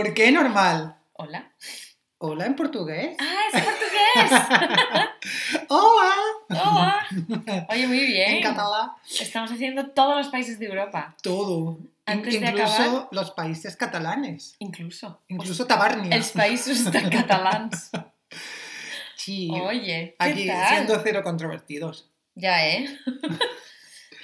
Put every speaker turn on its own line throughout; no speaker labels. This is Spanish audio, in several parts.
¿Por qué normal?
Hola.
Hola en portugués.
Ah, es portugués.
Hola.
Hola. Oye, muy bien.
En catalán.
Estamos haciendo todos los países de Europa.
Todo.
Antes de
Incluso
acabar-
los países catalanes.
Incluso.
Incluso Tabarnia.
Els països de catalans.
Sí.
Oye, ¿qué
Aquí
tal?
siendo cero controvertidos.
Ya, ¿eh?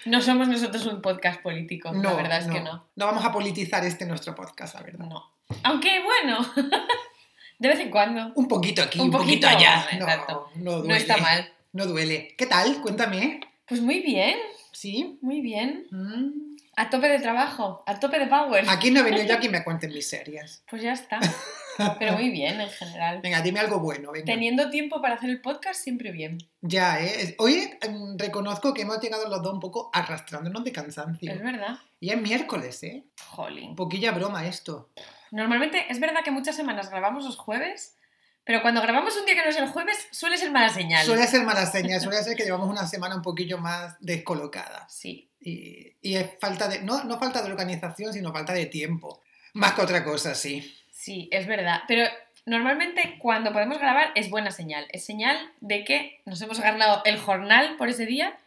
No somos nosotros un podcast político, la verdad es que no.
No vamos a politizar este nuestro podcast, la verdad.
No. Aunque bueno, de vez en cuando.
Un poquito aquí,
Un
un, poquito,
poquito,
allá. No,
exacto.
no duele.
No está mal.
No duele. ¿Qué tal? Cuéntame.
Pues muy bien,
¿Sí?
muy bien.
Mm.
A tope de trabajo, a tope de power.
Aquí no he venido yo a que me cuenten miserias.
Pues ya está. Pero muy bien en general.
Venga, dime algo bueno. Venga.
Teniendo tiempo para hacer el podcast, siempre bien.
Ya, ¿eh? Hoy em, reconozco que hemos llegado los dos un poco arrastrándonos de cansancio.
Es verdad.
Y es miércoles, ¿eh?
Jolín.
Un poquilla broma esto.
Normalmente es verdad que muchas semanas grabamos los jueves, pero cuando grabamos un día que no es el jueves, suele ser mala señal.
Suele ser mala señal, suele ser que llevamos una semana un poquillo más descolocada.
Sí.
Y, y es falta de, no, no falta de organización, sino falta de tiempo. Más que otra cosa, sí.
Sí, es verdad. Pero normalmente cuando podemos grabar es buena señal. Es señal de que nos hemos ganado el jornal por ese día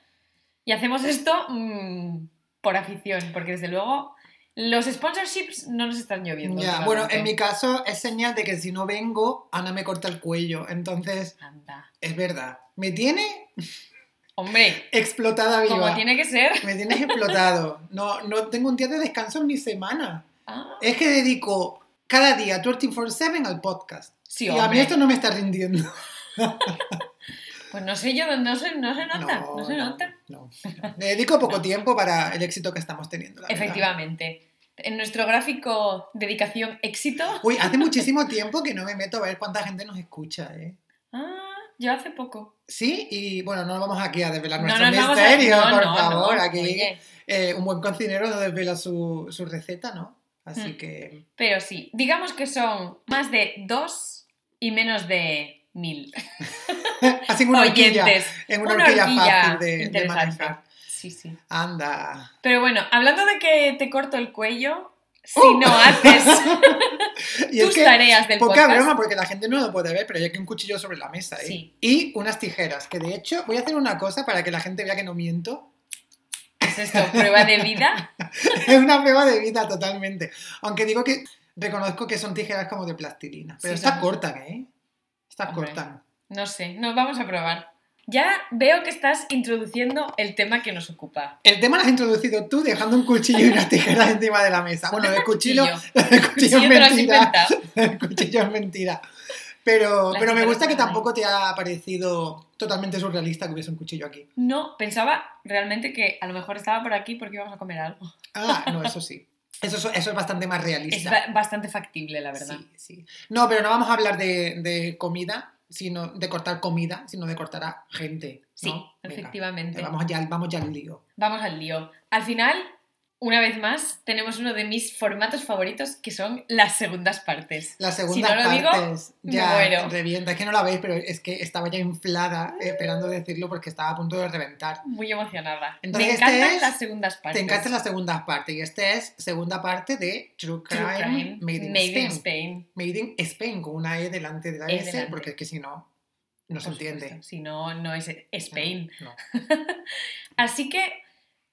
y hacemos esto mm, por afición, porque desde luego los sponsorships no nos están lloviendo.
Ya, bueno, en mi caso es señal de que si no vengo, Ana me corta el cuello. Entonces,
Anda.
es verdad. Me tiene
Hombre,
explotada viva.
como tiene que ser.
Me tienes explotado. No, no tengo un día de descanso en mi semana.
Ah,
Es que dedico cada día 24-7 al podcast.
sí,
y a mí esto no me está rindiendo.
Pues no sé yo, no se, no se nota, no, se
no,
nota.
no, no. Le dedico poco tiempo para el éxito que estamos teniendo. la verdad.
En nuestro gráfico dedicación éxito.
Uy, hace muchísimo tiempo que no me meto a ver cuánta gente nos escucha, ¿eh?
Ah, yo hace poco.
Sí, y bueno, no vamos aquí a desvelar
No
nuestro
a-
misterio,
no,
por
no,
favor.
no,
aquí eh, un buen cocinero no desvela su, su receta, ¿no? Así
Hmm.
que
Pero sí, digamos que son más de dos y menos de mil
así una horquilla, en una,
Una
horquilla,
horquilla
fácil de, manejar.
Sí, sí.
Anda.
Pero bueno, hablando de que te corto el cuello, si
¡Uh!
no haces
Y es
tus
que
tareas del
Poca
podcast.
broma porque la gente no lo puede ver, pero hay aquí un cuchillo sobre la mesa. ¿eh?
Sí.
Y unas tijeras, que de hecho voy a hacer una cosa para que la gente vea que no miento.
¿Qué es esto? ¿Prueba de vida?
es una prueba de vida totalmente. Aunque digo que reconozco que son tijeras como de plastilina. Pero
Sí, son-
cortan, ¿eh?
Hombre.
cortan.
No sé, nos vamos a probar. Ya veo que estás introduciendo el tema que nos ocupa.
El tema lo has introducido tú dejando un cuchillo y unas tijeras encima de la mesa. Bueno, el cuchillo, el cuchillo es mentira. El cuchillo es mentira. Pero, pero me gusta que tampoco te ha parecido totalmente surrealista que hubiese un cuchillo aquí.
No, pensaba realmente que a lo mejor estaba por aquí porque íbamos a comer algo.
Ah, no, eso sí. Eso, es- eso es bastante más
Es
realista.
ba- bastante factible, la verdad.
Sí, sí. No, pero no vamos a hablar de, de comida, sino de cortar comida, sino de cortar a gente.
Sí,
¿no? Venga,
efectivamente.
vamos, ya, vamos ya al lío.
Vamos al lío. Al final, una vez más, tenemos uno de mis formatos favoritos que son las segundas partes.
Las
Si
segundas
no lo digo,
partes
me
ya
muero.
revienta. Es que no la veis, pero es que estaba ya inflada eh, esperando decirlo porque estaba a punto de reventar.
Muy emocionada.
Entonces,
Me
este
encantan
es-
las segundas partes.
Te encantan las segundas partes y este es segunda parte de True Crime,
True Crime,
Made in
Made
Spain.
in Spain.
Made in Spain, con una E delante de la
E
S,
delante.
porque es que si no, no se entiende.
Si no, no es Spain.
No.
Así que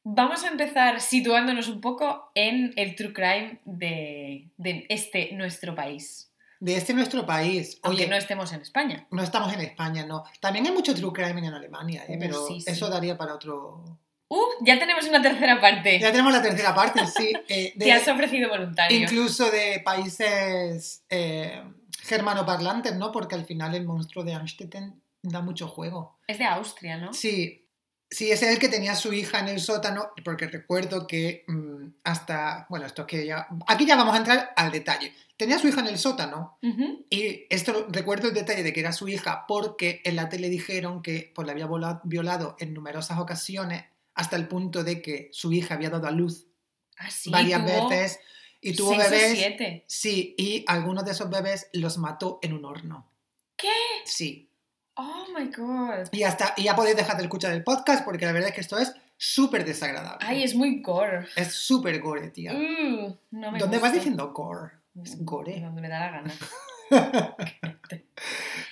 vamos a empezar situándonos un poco en el true crime de, de este nuestro país.
De este nuestro país,
Aunque
oye,
no estemos en España.
no estamos en España, no. También hay mucho true crime en Alemania, ¿eh?
Uh,
pero
sí, sí.
eso daría para otro...
¡Uh! Ya tenemos una tercera parte.
Ya tenemos la tercera parte, sí. eh, de-
Te has ofrecido voluntario.
incluso de países eh, germanoparlantes, ¿no? Porque al final el monstruo de Amstetten da mucho juego.
Es de Austria, ¿no?
Sí, sí, es el que tenía su hija en el sótano, porque recuerdo que mm, hasta, bueno, esto es que ya, aquí ya vamos a entrar al detalle. Tenía a su hija en el sótano y esto recuerdo el detalle de que era su hija porque en la tele dijeron que pues, la había violado en numerosas ocasiones hasta el punto de que su hija había dado a luz
Ah, sí,
varias
tuvo
veces y tuvo
seis o
bebés.
siete.
Sí, y algunos de esos bebés los mató en un horno.
¿Qué?
Sí.
Oh my god.
Y, hasta, y ya podéis dejar de escuchar el podcast porque la verdad es que esto es súper desagradable.
Ay, es muy gore.
Es súper gore, tía.
Mm, no me
¿Dónde vas diciendo gore? Es gore.
Donde me da la gana.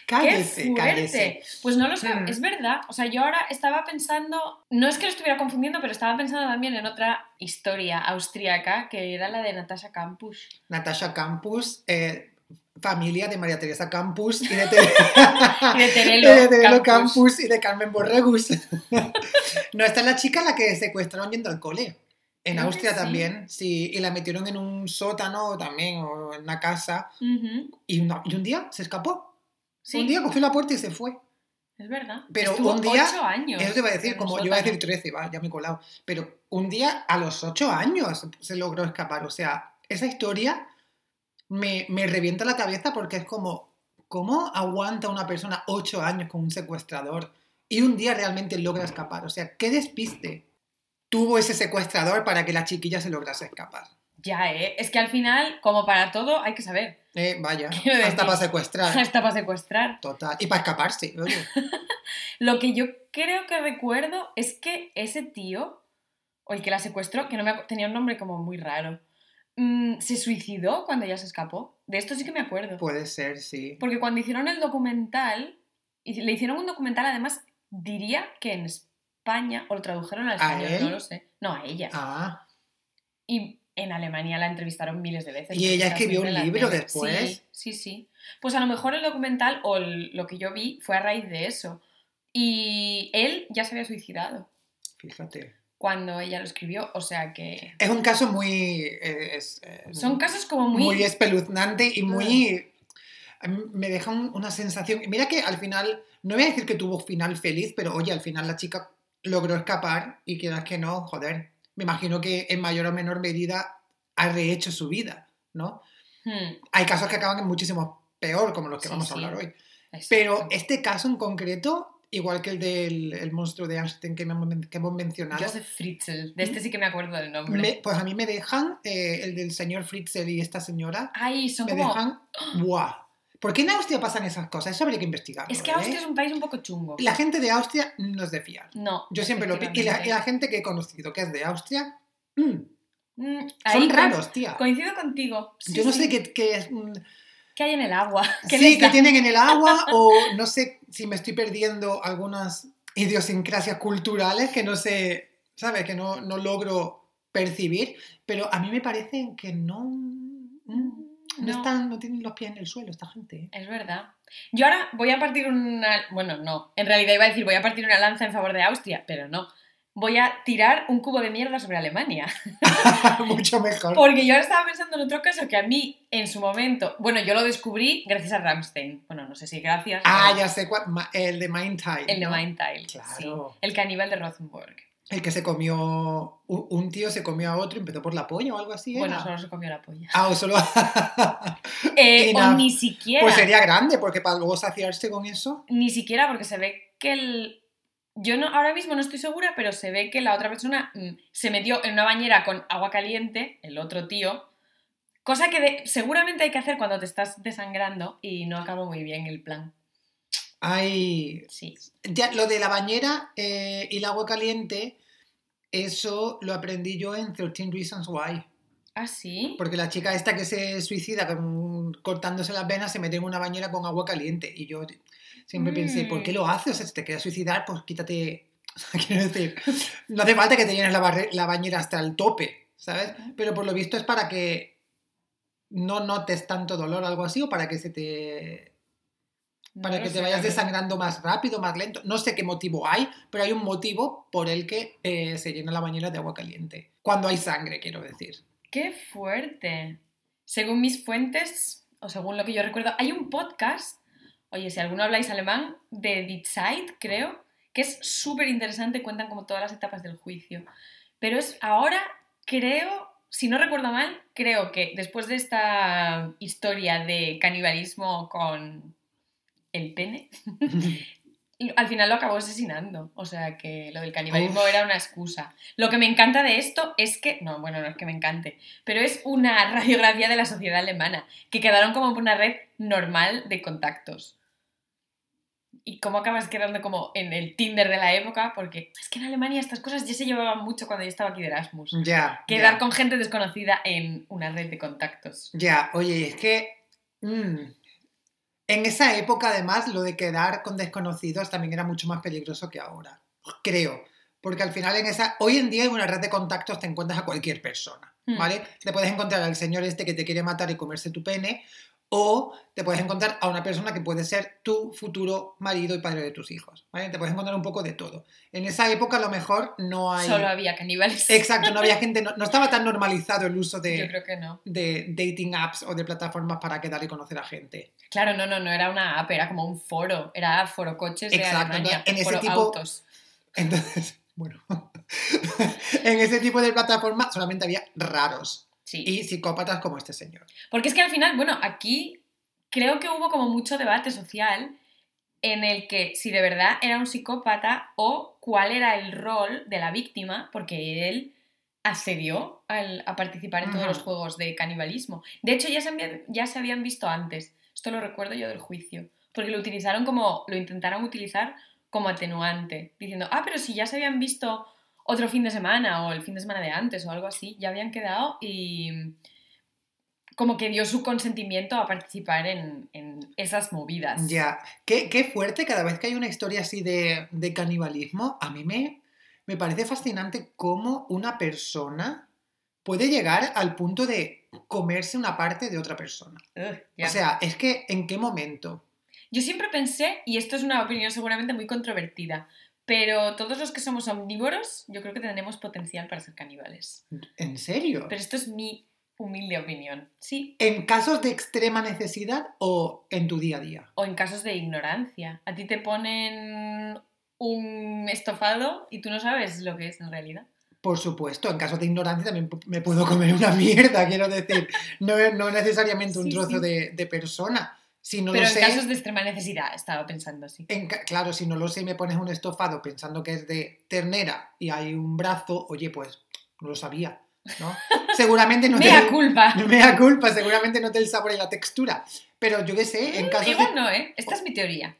cállese,
¡Qué
cállese.
Pues no lo sé,
Mm.
es verdad. O sea, yo ahora estaba pensando, no es que lo estuviera confundiendo, pero estaba pensando también en otra historia austríaca, que era la de Natasha Campus.
Natasha Campus, eh, familia de María Teresa Campus y de,
Y de Terelo,
y de Terelo
Campus.
Campus y de Carmen Borregus. no, esta es la chica a la que secuestraron yendo al cole. En
Creo
Austria también, sí, y la metieron en un sótano también, o en una casa,
Ujú,
y, una- y un día se escapó.
Sí,
Un día cogió la puerta y se fue.
es verdad.
Pero
Estuvo
un día-
ocho años.
Eso te iba a decir, como yo iba a decir
sótano.
13, va, ya me he colado. Pero un día a los 8 años se logró escapar. O sea, esa historia me, me revienta la cabeza porque es como, ¿cómo aguanta una persona 8 años con un secuestrador y un día realmente logra escapar? O sea, ¿qué despiste tuvo ese secuestrador para que la chiquilla se lograse escapar?
Ya, ¿eh? Es que al final, como para todo, hay que saber.
Eh, vaya, hasta para secuestrar.
Hasta para secuestrar.
Total. Y para escaparse, oye.
Lo que yo creo que recuerdo es que ese tío, o el que la secuestró, que no me tenía un nombre como muy raro, mm, se suicidó cuando ella se escapó. De esto sí que me acuerdo.
Puede ser, sí.
Porque cuando hicieron el documental, y le hicieron un documental, además, diría que en España, o lo tradujeron al
¿A
español,
él?
no lo sé. No, a ella.
Ah,
Y en Alemania la entrevistaron miles de veces.
Y ella escribió un libro después.
Sí, sí, sí. Pues a lo mejor el documental o el- lo que yo vi fue a raíz de eso. Y él ya se había suicidado
fíjate.
Cuando ella lo escribió, o sea que...
Es un caso muy... eh, es, eh,
Son casos como muy...
muy espeluznante y muy... mí Me deja un- una sensación... Mira que al final, no voy a decir que tuvo final feliz, pero oye, al final la chica logró escapar y quieras que no, joder, me imagino que en mayor o menor medida ha rehecho su vida, ¿no?
Hmm,
Hay casos que acaban muchísimo peor, como los que
Sí,
vamos a hablar hoy. Pero este caso en concreto, igual que el del el monstruo de Einstein que hemos, que hemos mencionado,
Joseph Fritzl, de este sí que me acuerdo del nombre.
me- pues a mí me dejan, eh, el del señor Fritzl y esta señora,
Ay, son
me
como...
dejan, ¡buah! ¿Por qué en Austria pasan esas cosas? Eso habría que investigarlo.
Es que
¿eh?
Austria es un país un poco chungo.
La gente de Austria no es de fiar.
No.
Yo siempre lo y la, y la gente que he conocido que es de Austria, mm,
Mm, ahí
son raros, tía.
Coincido contigo. Sí,
Yo no
sí.
sé qué, qué mm,
¿Qué hay en el agua? ¿Qué
sí, que tienen en el agua o no sé si me estoy perdiendo algunas idiosincrasias culturales que no sé, ¿sabes? Que no, no logro percibir, pero a mí me parece que no... No,
No.
están, no tienen los pies en el suelo esta gente. ¿eh?
Es verdad. Yo ahora voy a partir una... Bueno, no. En realidad iba a decir voy a partir una lanza en favor de Austria, pero no. Voy a tirar un cubo de mierda sobre Alemania.
Mucho mejor.
Porque yo ahora estaba pensando en otro caso que a mí, en su momento... Bueno, yo lo descubrí gracias a Ramstein. Bueno, no sé si gracias.
Ah,
pero
ya sé cuál, el de Mind Time.
El de
¿no?
Mindtile.
Claro.
sí. El caníbal de Rosenborg.
El que se comió, un tío se comió a otro y empezó por la polla o algo así.
Bueno,
era?
solo se comió la polla.
Ah, o solo...
Eh, o ni siquiera.
pues sería grande, porque para luego saciarse con eso...
Ni siquiera porque se ve que el... Yo no, ahora mismo no estoy segura, pero se ve que la otra persona mm, se metió en una bañera con agua caliente, el otro tío, cosa que de- seguramente hay que hacer cuando te estás desangrando y no acabó muy bien el plan.
Ay,
Sí.
Ya, lo de la bañera eh, y el agua caliente, eso lo aprendí yo en 13 Reasons Why.
¿Ah, sí?
Porque la chica esta que se suicida con- cortándose las venas se mete en una bañera con agua caliente. Y yo siempre pensé, ¿por qué
Mm.
lo hace? O sea, si te quieres suicidar, pues quítate. O sea, quiero decir, no hace falta que te llenes la, barre- la bañera hasta el tope, ¿sabes? Pero por lo visto es para que no notes tanto dolor, algo así, o para que se te para
No
que te vayas desangrando más rápido, más lento. No sé qué motivo hay, pero hay un motivo por el que eh, se llena la bañera de agua caliente. Cuando hay sangre, quiero decir.
¡Qué fuerte! Según mis fuentes, o según lo que yo recuerdo, hay un podcast, oye, si alguno habláis alemán, de Die Zeit, creo, que es súper interesante, cuentan como todas las etapas del juicio. Pero es ahora, creo, si no recuerdo mal, creo que después de esta historia de canibalismo con el pene, al final lo acabó asesinando. O sea que lo del canibalismo
Uf.
era una excusa. Lo que me encanta de esto es que, no, bueno, no es que me encante, pero es una radiografía de la sociedad alemana, que quedaron como una red normal de contactos. Y cómo acabas quedando como en el Tinder de la época, porque es que en Alemania estas cosas ya se llevaban mucho cuando yo estaba aquí de Erasmus.
Ya.
Quedar con gente desconocida en una red de contactos.
Ya, oye, es que mm, en esa época además lo de quedar con desconocidos también era mucho más peligroso que ahora, creo, porque al final en esa, hoy en día en una red de contactos te encuentras a cualquier persona,
Hmm.
¿vale? Te puedes encontrar al señor este que te quiere matar y comerse tu pene, o te puedes encontrar a una persona que puede ser tu futuro marido y padre de tus hijos, ¿vale? Te puedes encontrar un poco de todo. En esa época a lo mejor no hay...
Solo había caníbales.
Exacto, no había gente, no, no estaba tan normalizado el uso de
Yo creo que no.
de dating apps o de plataformas para quedar y conocer a gente.
Claro, no, no, no era una app, era como un foro. Era foro coches de Alemania.
en ese
foro
tipo-
autos.
Entonces, bueno, en ese tipo de plataformas solamente había raros
Sí.
y psicópatas como este señor.
Porque es que al final, bueno, aquí creo que hubo como mucho debate social en el que si de verdad era un psicópata o cuál era el rol de la víctima, porque él accedió al- a participar en todos los juegos de canibalismo. De hecho, ya se, habían, ya se habían visto antes. Esto lo recuerdo yo del juicio. Porque lo utilizaron como. lo intentaron utilizar como atenuante. Diciendo, ah, pero si ya se habían visto otro fin de semana o el fin de semana de antes o algo así, ya habían quedado y como que dio su consentimiento a participar en, en esas movidas.
Ya, qué, qué fuerte cada vez que hay una historia así de, de canibalismo, a mí me, me parece fascinante cómo una persona puede llegar al punto de comerse una parte de otra persona. O sea, es que ¿en qué momento?
Yo siempre pensé, y esto es una opinión seguramente muy controvertida, pero todos los que somos omnívoros, yo creo que tenemos potencial para ser caníbales.
¿En serio?
Pero esto es mi humilde opinión. Sí.
¿En casos de extrema necesidad o en tu día a día?
O en casos de ignorancia. A ti te ponen un estofado y tú no sabes lo que es en realidad.
Por supuesto, en casos de ignorancia también me puedo comer una mierda, quiero decir. No, no necesariamente un
Sí,
trozo
sí.
De, de persona. Si no
pero
lo
en
sé,
casos de extrema necesidad, estaba pensando así.
en claro, si no lo sé y me pones un estofado pensando que es de ternera y hay un brazo, oye, pues no lo sabía, ¿no? Seguramente no
¡Mea
te...
culpa!
Me da culpa, seguramente no te el sabor y la textura. Pero yo qué sé, en casos de...
Igual no, ¿eh? Esta es mi teoría.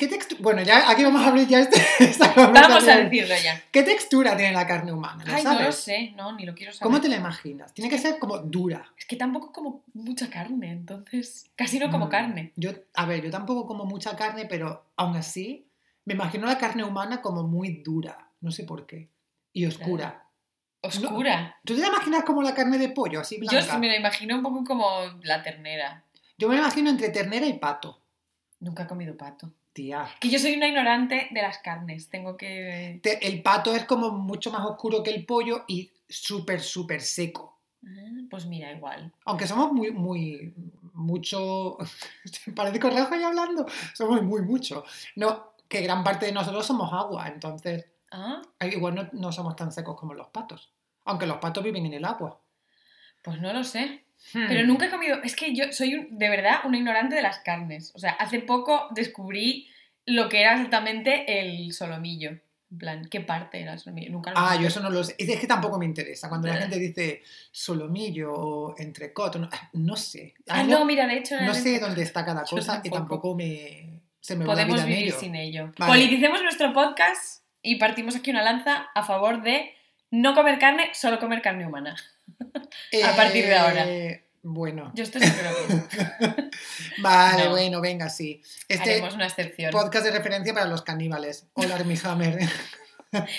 ¿A ¿Qué textura? Bueno, ya aquí vamos a abrir ya este, esta
Vamos a decirlo ya.
¿Qué textura tiene la carne humana? ¿Lo
Ay, no
sabes?
lo sé, no, ni lo quiero saber.
¿Cómo te la imaginas? Tiene que ser como dura.
Es que tampoco como mucha carne, entonces casi no como
Mm,
carne.
Yo, a ver, yo tampoco como mucha carne, pero aún así me imagino la carne humana como muy dura. No sé por qué. Y oscura.
Oscura.
¿Tú te la imaginas como la carne de pollo, así blanca?
Yo sí me la imagino un poco como la ternera.
Yo me la imagino entre ternera y pato.
Nunca he comido pato.
Tía.
Que yo soy una ignorante de las carnes. Tengo que.
Te- el pato es como mucho más oscuro que el pollo y súper, súper seco.
Ah, Pues mira, igual.
Aunque somos muy, muy, mucho... Parece con Rafa ya hablando. Somos muy, mucho. No, que gran parte de nosotros somos agua, entonces
Ah,
igual no, no somos tan secos como los patos. Aunque los patos viven en el agua.
pues no lo sé.
Hmm.
Pero nunca he comido. Es que yo soy un- de verdad una ignorante de las carnes. O sea, hace poco descubrí lo que era exactamente el solomillo. En plan, ¿qué parte era el solomillo? Nunca lo
Ah, yo eso no lo sé. Es que tampoco me interesa. Cuando la gente dice solomillo o entrecot, no, no sé.
Ah,
no,
mira, de hecho.
no sé dónde está cada cosa y
tampoco.
tampoco me, se me
Podemos vivir
ello.
sin ello.
Vale.
Politicemos nuestro podcast y partimos aquí una lanza a favor de no comer carne, solo comer carne humana. a partir de ahora.
Eh, Bueno,
Yo esto sí que lo creo.
vale,
No.
bueno, venga, sí. Este
Haremos una excepción.
podcast de referencia para los caníbales. Hola, Armie Hammer.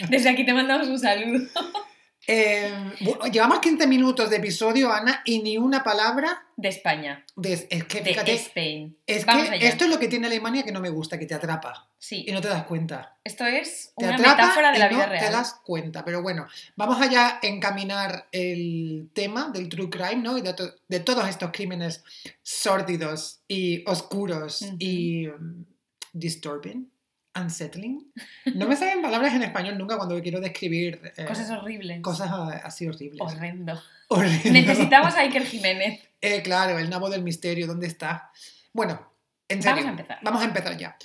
Desde aquí te mandamos un saludo.
Eh, bueno, llevamos 15 minutos de episodio, Ana, y ni una palabra
De España,
de... Es que,
de
fíjate,
Spain.
es
Vamos
que
allá.
esto es lo que tiene Alemania que no me gusta, que te atrapa
Sí,
y no te das cuenta.
esto es
Te
una metáfora de
y
la
no
vida
te
real.
das cuenta. Pero bueno, vamos allá a encaminar el tema del true crime, ¿no? Y de, to- de todos estos crímenes sórdidos y oscuros
Ujú.
y um, disturbing, unsettling. No me salen palabras en español nunca cuando quiero describir eh,
Cosas horribles.
cosas ah, así horribles.
Horrendo.
Horrible.
Necesitamos a Iker Jiménez.
Eh, claro, el nabo del misterio, ¿dónde está? Bueno, en serio.
Vamos a empezar.
Vamos a empezar ya.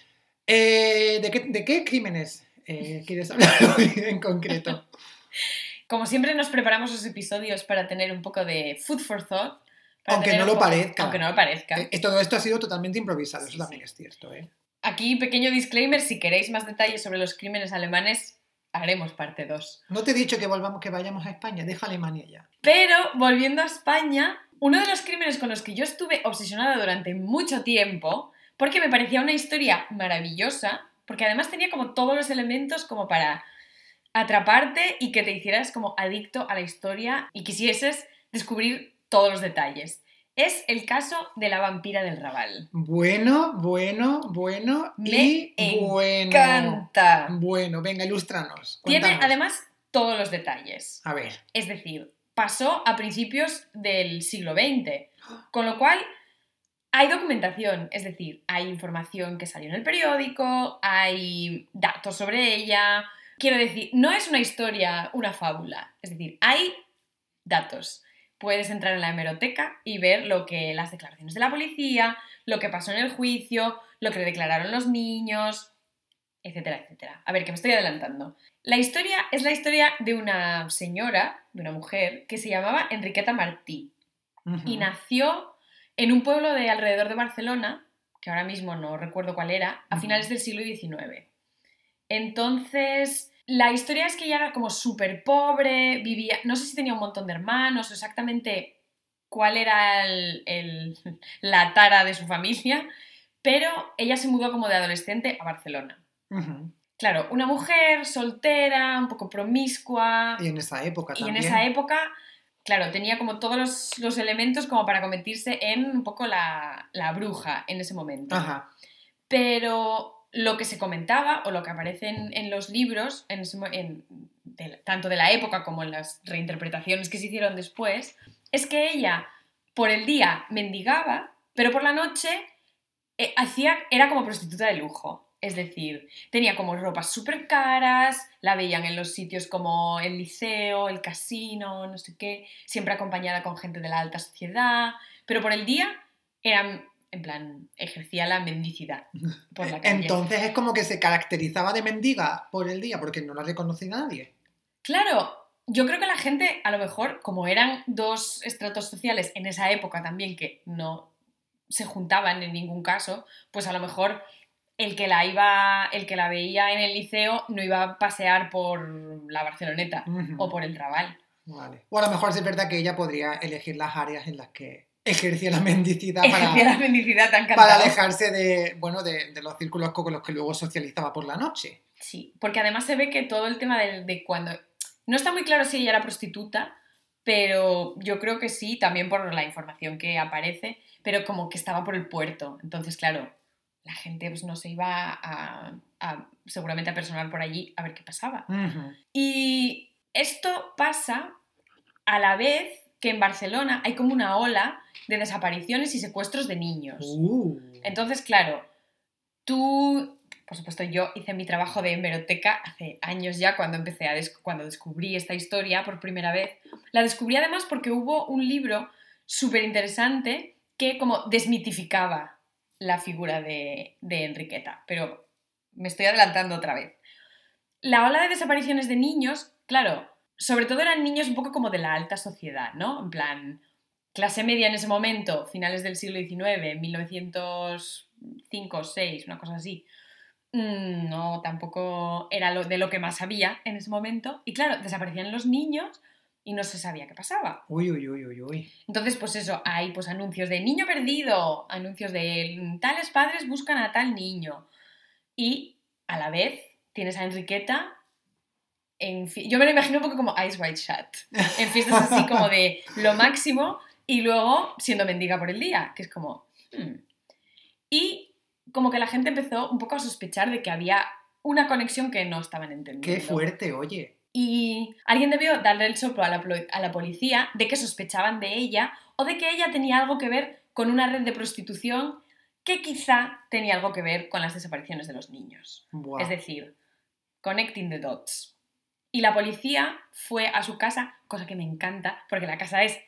Eh, ¿de, qué, de qué crímenes eh, quieres hablar hoy en concreto?
Como siempre nos preparamos los episodios para tener un poco de food for thought.
Aunque no lo parezca.
Aunque no lo parezca.
Eh, todo esto ha sido totalmente improvisado,
Sí,
eso también
sí.
es cierto. ¿eh?
Aquí pequeño disclaimer, si queréis más detalles sobre los crímenes alemanes, haremos parte 2.
No te he dicho que volvamos, que vayamos a España, deja Alemania ya.
Pero volviendo a España, uno de los crímenes con los que yo estuve obsesionada durante mucho tiempo, porque me parecía una historia maravillosa, porque además tenía como todos los elementos como para atraparte y que te hicieras como adicto a la historia y quisieses descubrir todos los detalles. Es el caso de la vampira del Raval.
Bueno, bueno, bueno
Me
y bueno.
encanta.
Bueno, venga, ilústranos.
Tiene
cuéntanos.
además todos los detalles.
A ver.
Es decir, pasó a principios del siglo XX, con lo cual hay documentación, es decir, hay información que salió en el periódico, hay datos sobre ella. Quiero decir, no es una historia, una fábula, es decir, hay datos. Puedes entrar en la hemeroteca y ver lo que las declaraciones de la policía, lo que pasó en el juicio, lo que le declararon los niños, etcétera, etcétera. A ver, que me estoy adelantando. La historia es la historia de una señora, de una mujer, que se llamaba Enriqueta Martí y nació en un pueblo de alrededor de Barcelona, que ahora mismo no recuerdo cuál era, a finales del siglo XIX. Entonces, la historia es que ella era como súper pobre, vivía, no sé si tenía un montón de hermanos o exactamente cuál era el- el- la tara de su familia, pero ella se mudó como de adolescente a Barcelona. Claro, una mujer soltera, un poco promiscua,
Y en esa época
y en
también.
esa época, claro, tenía como todos los, los elementos como para convertirse en un poco la, la bruja en ese momento.
Ajá.
Pero lo que se comentaba o lo que aparece en, los libros, en tanto de la época como en las reinterpretaciones que se hicieron después, es que ella por el día mendigaba, pero por la noche eh, hacía, era como prostituta de lujo. Es decir, tenía como ropas súper caras, la veían en los sitios como el liceo, el casino, no sé qué, siempre acompañada con gente de la alta sociedad, pero por el día era, en plan, ejercía la mendicidad por la calle.
Entonces es como que se caracterizaba de mendiga por el día porque no la reconocía nadie.
Claro, yo creo que la gente, a lo mejor, como eran dos estratos sociales en esa época también que no se juntaban en ningún caso, pues a lo mejor el que la iba, el que la veía en el liceo no iba a pasear por la Barceloneta o por el Raval.
Vale. O a lo mejor es verdad que ella podría elegir las áreas en las que ejercía la mendicidad para,
la mendicidad tan
para alejarse de, bueno, de, de los círculos con los que luego socializaba por la noche.
Sí, porque además se ve que todo el tema de, de cuando... No está muy claro si ella era prostituta, pero yo creo que sí, también por la información que aparece, pero como que estaba por el puerto. Entonces, claro, la gente pues, no se iba a, a- seguramente a personar por allí a ver qué pasaba. Y esto pasa a la vez que en Barcelona hay como una ola de desapariciones y secuestros de niños.
Uh.
Entonces, claro, tú, por supuesto, yo hice mi trabajo de hemeroteca hace años ya cuando empecé a des- cuando descubrí esta historia por primera vez. La descubrí además porque hubo un libro súper interesante que como desmitificaba la figura de, de Enriqueta, pero me estoy adelantando otra vez. La ola de desapariciones de niños, claro, sobre todo eran niños un poco como de la alta sociedad, ¿no? En plan, clase media en ese momento, finales del siglo XIX, 1905 o 6, una cosa así. Mm, No, tampoco era lo, de lo que más había en ese momento. Y claro, desaparecían los niños y no se sabía qué pasaba.
Uy, uy, uy, uy, uy.
Entonces, pues eso, hay pues anuncios de niño perdido, anuncios de tales padres buscan a tal niño. Y a la vez tienes a Enriqueta en yo me lo imagino un poco como Ice White Shut, en fiestas así como de lo máximo y luego siendo mendiga por el día, que es como... hmm. Y como que la gente empezó un poco a sospechar de que había una conexión que no estaban entendiendo.
Qué fuerte, oye.
Y alguien debió darle el soplo a la, plo- a la policía de que sospechaban de ella o de que ella tenía algo que ver con una red de prostitución que quizá tenía algo que ver con las desapariciones de los niños. Es decir, connecting the dots. Y la policía fue a su casa, cosa que me encanta, porque la casa es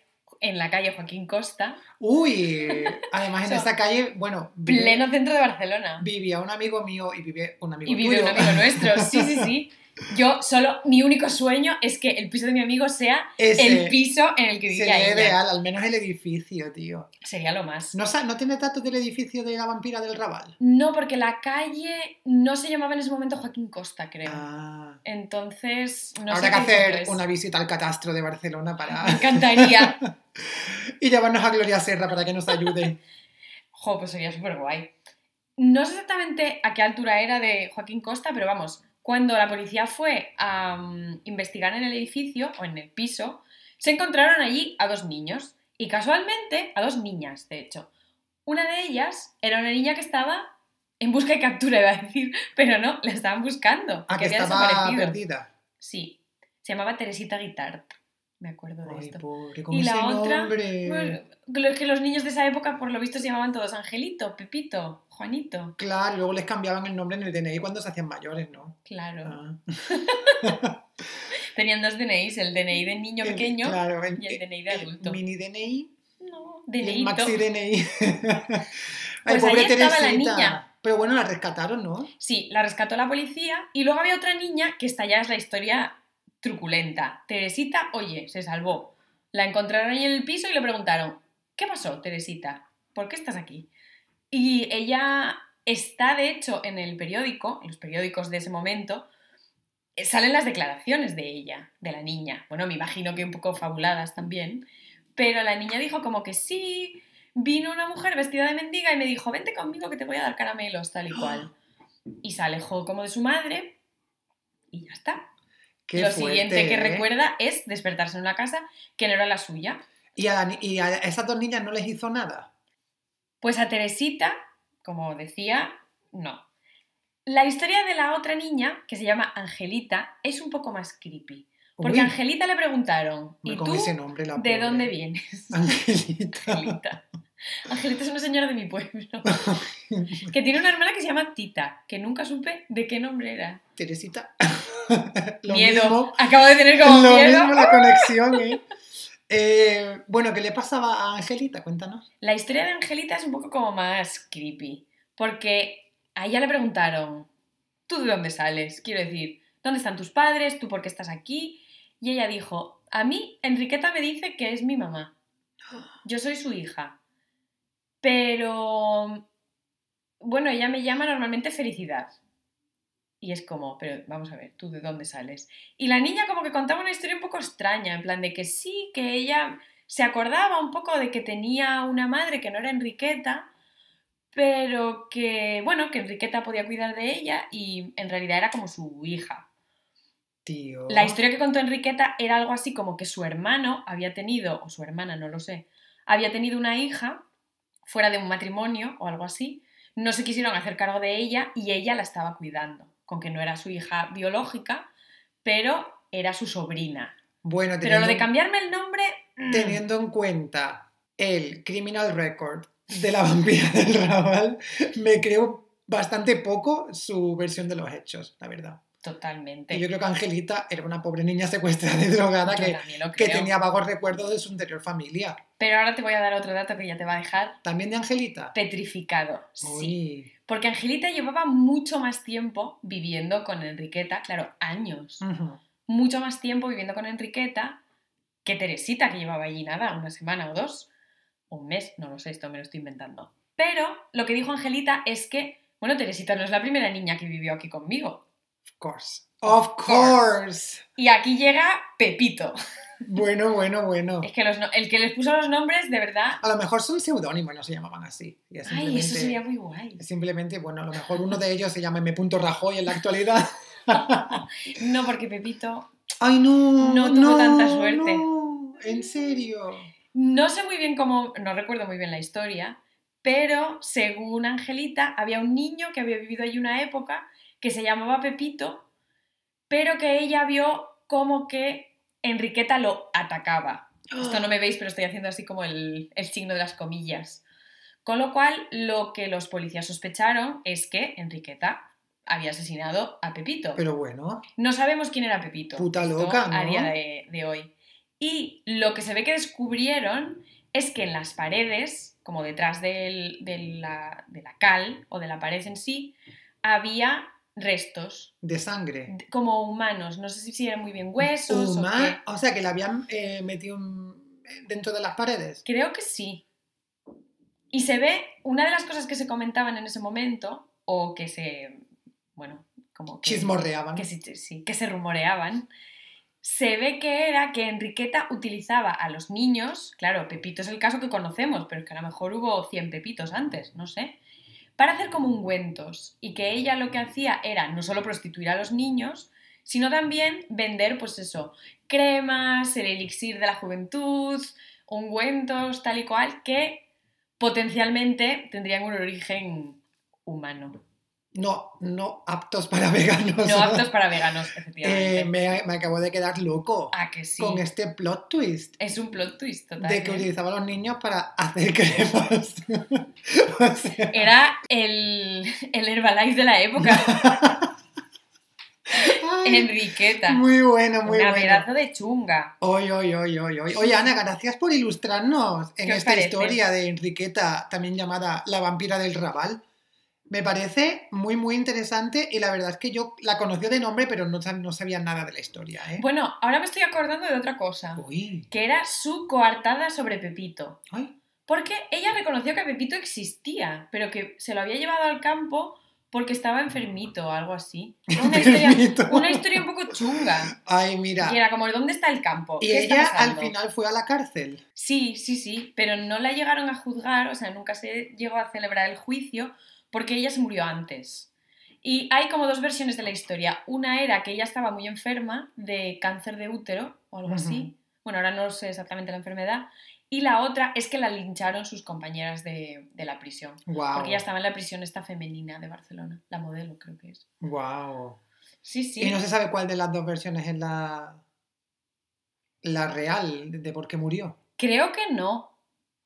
en la calle Joaquín Costa,
Uy, además en
So,
esa calle, bueno, vive-
pleno centro de Barcelona.
vivía un amigo mío y vive un amigo
Y vive
tuyo.
un amigo nuestro, sí, sí, sí. Yo solo, mi único sueño es que el piso de mi amigo sea
Ese.
el piso en el que vivía
Sería
ella.
ideal, al menos el edificio, tío.
Sería lo más.
¿No, sa- ¿No tiene datos del edificio de la vampira del Raval?
No, porque la calle no se llamaba en ese momento Joaquín Costa, creo.
Ah.
Entonces, no
Habrá
sé
que
qué edificio
hacer
es.
una visita al catastro de Barcelona para...
Me encantaría.
y llevarnos a Gloria Serra para que nos ayude.
Jo, pues sería súper guay. No sé exactamente a qué altura era de Joaquín Costa, pero vamos, cuando la policía fue a mm, investigar en el edificio o en el piso, se encontraron allí a dos niños. Y casualmente, a dos niñas, de hecho. Una de ellas era una niña que estaba en busca y captura, iba a decir, pero no, la estaban buscando.
Ah,
que
que
había
estaba
desaparecido.
perdida.
Sí, se llamaba Teresita Guitart. Me acuerdo de
Ay,
esto.
pobre, ¿cómo
Y la otra? Bueno, lo que los niños de esa época, por lo visto, se llamaban todos Angelito, Pepito, Juanito.
Claro, luego les cambiaban el nombre en el DNI cuando se hacían mayores, ¿no?
Claro.
Ah.
Tenían dos DNIs, el DNI de niño
El-
pequeño
claro, el,
y el DNI de
el
adulto.
mini DNI
No,
y el
DNI.
maxi DNI. Ay,
Pues
pobre
ahí estaba la niña.
Pero bueno, la rescataron, ¿no?
Sí, la rescató la policía y luego había otra niña que esta ya es la historia truculenta. Teresita, oye, se salvó. La encontraron ahí en el piso y le preguntaron, ¿qué pasó, Teresita? ¿Por qué estás aquí? Y ella está, de hecho, en el periódico, en los periódicos de ese momento, eh, salen las declaraciones de ella, de la niña. Bueno, me imagino que un poco fabuladas también. Pero la niña dijo como que sí, vino una mujer vestida de mendiga y me dijo, vente conmigo que te voy a dar caramelos, tal y cual. Y se alejó como de su madre y ya está.
Qué
Lo
fuerte,
siguiente que
¿eh?
recuerda es despertarse en una casa que no era la suya.
¿Y a, y a esas dos niñas no les hizo nada?
Pues a Teresita, como decía, no. La historia de la otra niña, que se llama Angelita, es un poco más creepy. Porque a Angelita le preguntaron, ¿y tú
ese nombre, la
de dónde vienes?
Angelita.
Angelita. Angelita es una señora de mi pueblo. Que tiene una hermana que se llama Tita, que nunca supe de qué nombre era.
Teresita. Lo
miedo.
mismo,
Acabo de tener como
lo
miedo.
mismo la conexión, ¿eh? Eh, Bueno, ¿qué le pasaba a Angelita? Cuéntanos.
La historia de Angelita es un poco como más creepy, porque a ella le preguntaron, ¿tú de dónde sales? Quiero decir, ¿dónde están tus padres? ¿Tú por qué estás aquí? Y ella dijo, a mí Enriqueta me dice que es mi mamá. Yo soy su hija. Pero, bueno, ella me llama normalmente Felicidad. Y es como, pero vamos a ver, ¿tú de dónde sales? Y la niña como que contaba una historia un poco extraña, en plan de que sí, que ella se acordaba un poco de que tenía una madre que no era Enriqueta, pero que, bueno, que Enriqueta podía cuidar de ella y en realidad era como su hija.
Tío.
La historia que contó Enriqueta era algo así como que su hermano había tenido, o su hermana, no lo sé, había tenido una hija fuera de un matrimonio o algo así, no se quisieron hacer cargo de ella y ella la estaba cuidando, con que no era su hija biológica, pero era su sobrina.
Bueno,
Pero lo de cambiarme el nombre... mm,
teniendo en cuenta el criminal record de la vampira del Raval, me creo bastante poco su versión de los hechos, la verdad.
Totalmente.
Y yo creo que Angelita era una pobre niña secuestrada y drogada que, tenía vagos recuerdos de su anterior familia.
Pero ahora te voy a dar otro dato que ya te va a dejar
¿También de Angelita?
petrificado. Sí. Porque Angelita llevaba mucho más tiempo viviendo con Enriqueta, claro, años. Mucho más tiempo viviendo con Enriqueta que Teresita, que llevaba allí nada, una semana o dos, o un mes, no lo sé, esto me lo estoy inventando. Pero lo que dijo Angelita es que, bueno, Teresita no es la primera niña que vivió aquí conmigo.
Of course. Of course.
Y aquí llega Pepito.
Bueno, bueno, bueno.
Es que los no- el que les puso los nombres, de verdad.
A lo mejor son seudónimos, no se llamaban así.
Ay, eso sería muy guay.
Simplemente, bueno, a lo mejor uno de ellos se llama M. Rajoy en la actualidad.
No, porque Pepito.
Ay, no.
No tuvo tanta suerte.
no, en serio.
No sé muy bien cómo. No recuerdo muy bien la historia. Pero según Angelita, había un niño que había vivido allí una época que se llamaba Pepito, pero que ella vio como que Enriqueta lo atacaba. Esto no me veis, pero estoy haciendo así como el, el signo de las comillas. Con lo cual, lo que los policías sospecharon es que Enriqueta había asesinado a Pepito.
Pero bueno,
No sabemos quién era Pepito.
Puta loca, ¿no?
A día de, de hoy. Y lo que se ve que descubrieron es que en las paredes, como detrás del- de, la, de la cal o de la pared en sí, había
restos. De sangre.
Como humanos. No sé si eran muy bien huesos.
o, qué. o sea, que la habían eh, metido dentro de las paredes.
Creo que sí. Y se ve, una de las cosas que se comentaban en ese momento, o que se, bueno, como que...
Chismorreaban.
Que sí, que se rumoreaban, se ve que era que Enriqueta utilizaba a los niños, claro, Pepito es el caso que conocemos, pero es que a lo mejor hubo 100 Pepitos antes, no sé, para hacer como ungüentos y que ella lo que hacía era no solo prostituir a los niños, sino también vender, pues eso, cremas, el elixir de la juventud, ungüentos, tal y cual, que potencialmente tendrían un origen humano.
No, no aptos para veganos.
No aptos para veganos, efectivamente.
Eh, me, me, acabo de quedar loco.
¿A que sí?
Con este plot twist.
Es un plot twist, total.
De que utilizaba a los niños para hacer cremas.
Era el, el Herbalife de la época. Enriqueta.
Muy bueno, muy
bueno.
Un
pedazo de chunga.
Oye, oye, oye, oye. Oye, Ana, gracias por ilustrarnos en esta historia de Enriqueta, también llamada La vampira del Raval. Me parece muy, muy interesante y la verdad es que yo la conocí de nombre, pero no, no sabía nada de la historia. ¿eh?
Bueno, ahora me estoy acordando de otra cosa.
Uy.
Que era su coartada sobre Pepito.
Ay.
Porque ella reconoció que Pepito existía, pero que se lo había llevado al campo porque estaba enfermito o algo así. Una historia, una historia, un poco chunga.
Ay, mira.
Y era como, ¿dónde está el campo?
Y ella al final fue a la cárcel.
Sí, sí, sí, pero no la llegaron a juzgar, o sea, nunca se llegó a celebrar el juicio porque ella se murió antes. Y hay como dos versiones de la historia. Una era que ella estaba muy enferma de cáncer de útero o algo así. Bueno, ahora no sé exactamente la enfermedad. Y la otra es que la lincharon sus compañeras de, la prisión. Porque ella estaba en la prisión esta femenina de Barcelona. La modelo, creo que es.
Wow.
Sí, sí.
Y no se sabe cuál de las dos versiones es la, la real de por qué murió.
Creo que no.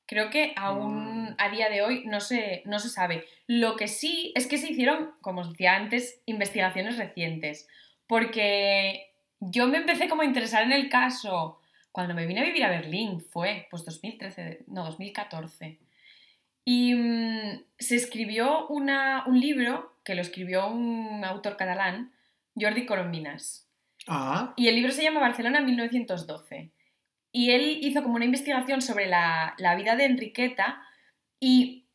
Creo que aún. A día de hoy no se, no se sabe. Lo que sí es que se hicieron, como os decía antes, investigaciones recientes. Porque yo me empecé como a interesar en el caso cuando me vine a vivir a Berlín. Fue, pues 2013, no, 2014. Y mm, se escribió una, un libro que lo escribió un autor catalán, Jordi Corombinas.
Ah.
Y el libro se llama Barcelona 1912 y él hizo como una investigación sobre la, vida de Enriqueta y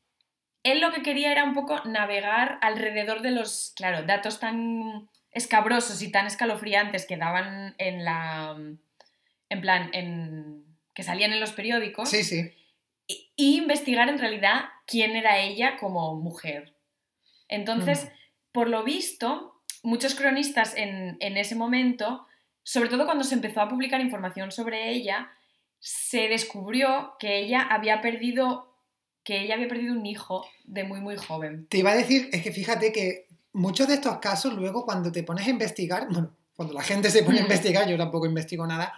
él lo que quería era un poco navegar alrededor de los, claro, datos tan escabrosos y tan escalofriantes que daban en la, en plan, en, que salían en los periódicos.
Sí, sí.
Y, investigar en realidad quién era ella como mujer. Entonces, por lo visto, muchos cronistas en, en ese momento sobre todo cuando se empezó a publicar información sobre ella, se descubrió que ella había perdido que ella había perdido un hijo de muy muy joven.
Te iba a decir, es que fíjate que muchos de estos casos luego cuando te pones a investigar, bueno, cuando la gente se pone a mm. investigar, yo tampoco investigo nada,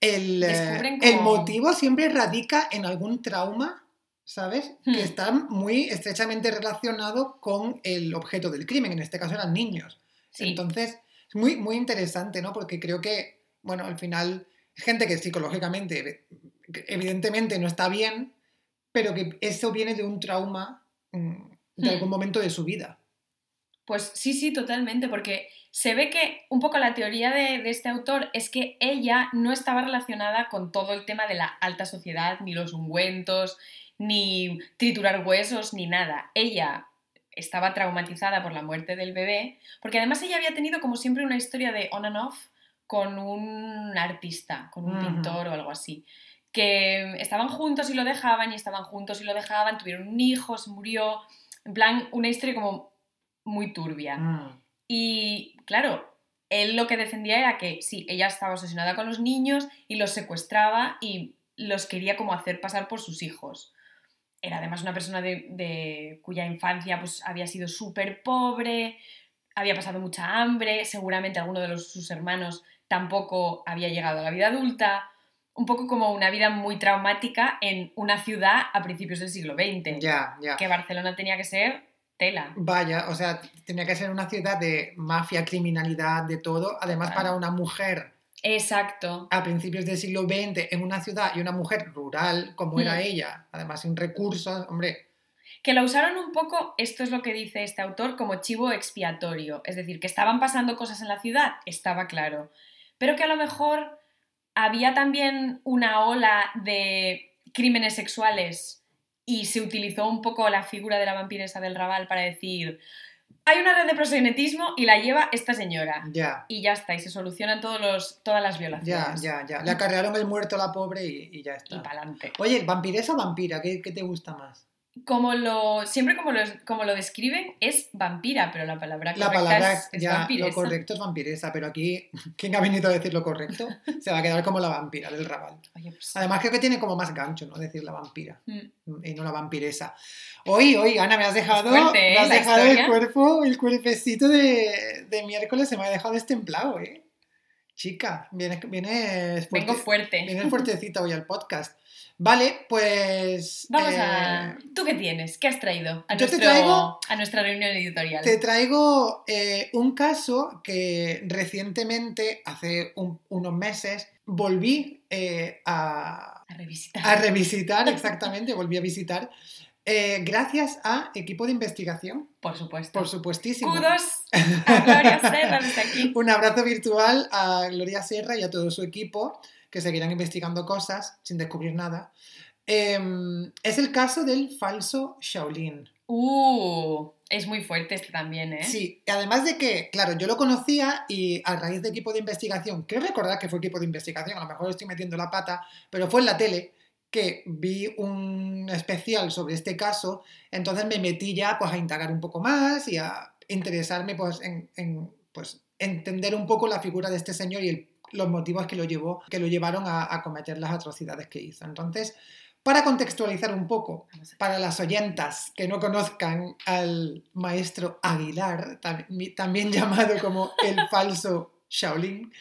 el, eh, el motivo siempre radica en algún trauma, ¿sabes? Que hmm. está muy estrechamente relacionado con el objeto del crimen, en este caso eran niños. Entonces, es muy, muy interesante, ¿no? Porque creo que, bueno, al final, gente que psicológicamente, evidentemente no está bien, pero que eso viene de un trauma mm, de hmm. algún momento de su vida.
Pues sí, sí, totalmente, porque se ve que un poco la teoría de, de, este autor es que ella no estaba relacionada con todo el tema de la alta sociedad, ni los ungüentos, ni triturar huesos, ni nada. Ella estaba traumatizada por la muerte del bebé, porque además ella había tenido como siempre una historia de on and off con un artista, con un pintor o algo así, que estaban juntos y lo dejaban y estaban juntos y lo dejaban, tuvieron un hijo, se murió, en plan una historia como muy turbia.
Mm.
Y claro, él lo que defendía era que sí, ella estaba obsesionada con los niños y los secuestraba y los quería como hacer pasar por sus hijos era además una persona de, cuya infancia pues, había sido súper pobre, había pasado mucha hambre, seguramente alguno de los, sus hermanos tampoco había llegado a la vida adulta, un poco como una vida muy traumática en una ciudad a principios del siglo XX.
Ya, ya.
Que Barcelona tenía que ser tela.
Vaya, o sea, tenía que ser una ciudad de mafia, criminalidad, de todo. Además, para una mujer
Exacto.
A principios del siglo XX, en una ciudad y una mujer rural como era hmm. ella, además sin recursos, hombre,
Que lo usaron un poco, esto es lo que dice este autor, como chivo expiatorio. Es decir, que estaban pasando cosas en la ciudad, estaba claro. Pero que a lo mejor había también una ola de crímenes sexuales y se utilizó un poco la figura de la vampiresa del Raval para decir, hay una red de proxenetismo y la lleva esta señora.
Ya.
Y ya está, y se solucionan todos los, todas las
Ya,
violaciones.
ya, ya. Le acarrearon el muerto a la pobre y, y ya
Y
está.
para adelante.
Oye, ¿vampiresa o vampira? ¿Qué, qué te gusta más?
Como lo, siempre como lo, como lo describen, es vampira, pero la palabra
La
correcta
palabra
es, es
ya, lo
vampiresa.
correcto es vampiresa, pero aquí, ¿quién ha venido a decir lo correcto? Se va a quedar como la vampira del Raval.
Oye, pues,
Además, creo que tiene como más gancho, ¿no? Decir la vampira
mm,
y no la vampiresa. Hoy, hoy, Ana, me has dejado,
fuerte, ¿eh?
me has
la
dejado el cuerpo, el cuerpecito de, de miércoles se me ha dejado destemplado, ¿eh? Chica, vienes, vienes,
vengo
fuerte-
fuerte.
vienes fuertecita hoy al podcast. Vale, pues...
Vamos
eh,
a... ¿Tú qué tienes? ¿Qué has traído a,
yo te
nuestro-
traigo-
a nuestra reunión editorial?
Te traigo eh, un caso que recientemente, hace un- unos meses, volví eh, a,
A revisitar.
a revisitar, exactamente, volví a visitar, eh, gracias a equipo de investigación,
Por supuesto.
por supuestísimo.
Kudos a Gloria Serra desde aquí.
Un abrazo virtual a Gloria Sierra y a todo su equipo que seguirán investigando cosas sin descubrir nada. Em, es el caso del falso Shaolin.
Uh, es muy fuerte este también, ¿eh?
Sí, además de que, claro, yo lo conocía y a raíz de equipo de investigación, creo recordar que fue equipo de investigación, a lo mejor estoy metiendo la pata, pero fue en la tele que vi un especial sobre este caso, entonces me metí ya pues a indagar un poco más y a interesarme pues en, en, pues, entender un poco la figura de este señor y el- los motivos que lo, llevó, que lo llevaron a, a cometer las atrocidades que hizo. Entonces, para contextualizar un poco, para las oyentas que no conozcan al maestro Aguilar, tam- también llamado como el falso Shaolin.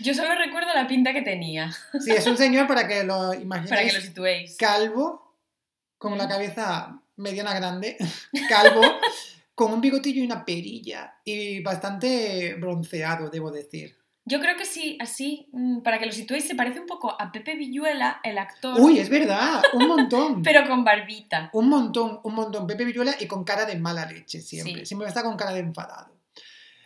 Yo solo recuerdo la pinta que tenía,
Sí, es un señor, para que lo imaginéis,
para que lo situéis.
calvo, con la cabeza mediana grande, calvo, con un bigotillo y una perilla, y bastante bronceado, debo decir.
Yo creo que sí, así, mm, para que lo situéis, se parece un poco a Pepe Villuela, el actor,
Uy, es verdad, un montón.
pero con barbita.
Un montón, un montón. Pepe Viruela y con cara de mala leche siempre.
Sí.
Siempre está con cara de enfadado.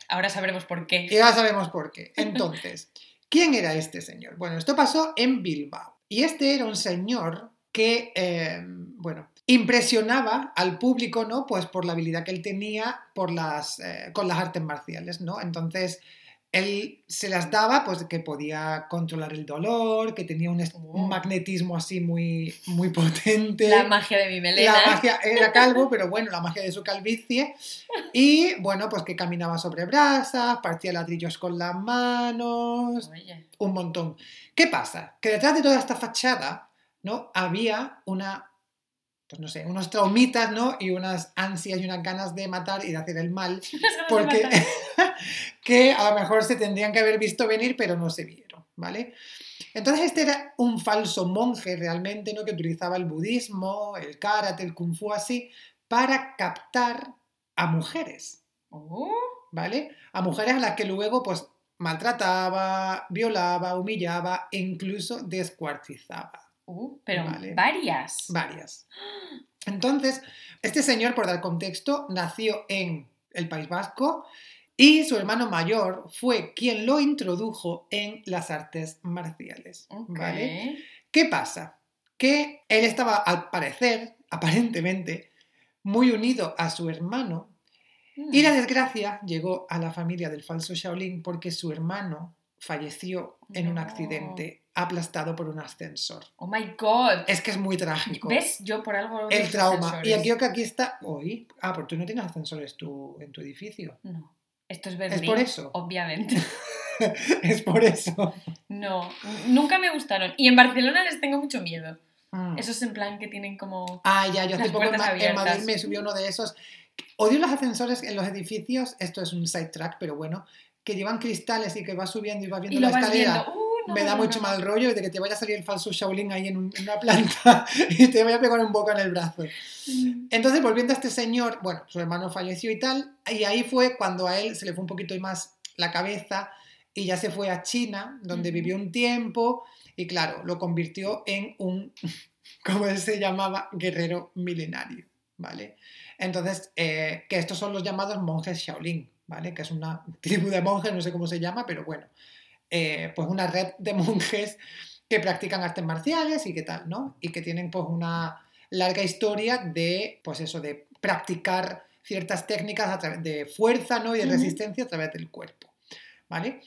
Ahora sabremos por qué.
Y ya sabemos por qué. Entonces, ¿quién era este señor? Bueno, esto pasó en Bilbao. Y este era un señor que, eh, bueno, impresionaba al público, ¿no? Pues por la habilidad que él tenía por las, eh, con las artes marciales, ¿no? Entonces, él se las daba, pues que podía controlar el dolor, que tenía un,
Oh.
magnetismo así muy, muy potente.
La magia de mi melena.
La magia era calvo, pero bueno, la magia de su calvicie. Y bueno, pues que caminaba sobre brasas, partía ladrillos con las manos,
Oye,
un montón. ¿Qué pasa? Que detrás de toda esta fachada, ¿no? Había una, pues no sé, unos traumitas, ¿no? Y unas ansias y unas ganas de matar y de hacer el mal, porque que a lo mejor se tendrían que haber visto venir, pero no se vieron, ¿vale? Entonces este era un falso monje realmente, ¿no? Que utilizaba el budismo, el karate, el kung fu así, para captar a mujeres,
Uh,
¿vale? A mujeres a las que luego, pues, maltrataba, violaba, humillaba e incluso descuartizaba.
Uh, pero
Vale.
varias.
Varias. Entonces, este señor, por dar contexto, nació en el País Vasco y su hermano mayor fue quien lo introdujo en las artes marciales. ¿Vale? ¿Qué pasa? Que él estaba, al parecer, aparentemente, muy unido a su hermano
Mm.
y la desgracia llegó a la familia del falso Shaolin porque su hermano falleció en un accidente aplastado por un ascensor.
Oh my god.
Es que es muy trágico.
¿Ves? Yo por algo.
El trauma. Y aquí que aquí está. Hoy. Ah, porque tú no tienes ascensores tú, en tu edificio.
No. Esto es Berlín.
por eso.
Obviamente.
es por eso.
No. Nunca me gustaron. Y en Barcelona les tengo mucho miedo.
Mm.
Eso es en plan que tienen como.
Ah, ya, yo hace poco en, en Madrid me subió uno de esos. Odio los ascensores en los edificios. Esto es un sidetrack, pero bueno. Que llevan cristales y que vas subiendo y vas viendo
Y
la escalera.
viendo. No,
me da
no,
mucho mal rollo de que te vaya a salir el falso Shaolin ahí en, un- en una planta y te vaya a pegar un boca en el brazo.
Mm.
Entonces, volviendo a este señor, bueno, su hermano falleció y tal, y ahí fue cuando a él se le fue un poquito más la cabeza y ya se fue a China, donde vivió un tiempo, y claro, lo convirtió en un, como él se llamaba, guerrero milenario, ¿vale? Entonces, eh, que estos son los llamados monjes Shaolin, ¿vale? Que es una tribu de monjes, no sé cómo se llama, pero bueno, eh, pues una red de monjes que practican artes marciales y qué tal, ¿no? Y que tienen pues una larga historia de, pues eso, de practicar ciertas técnicas de fuerza, ¿no? Y de resistencia a través del cuerpo, ¿vale?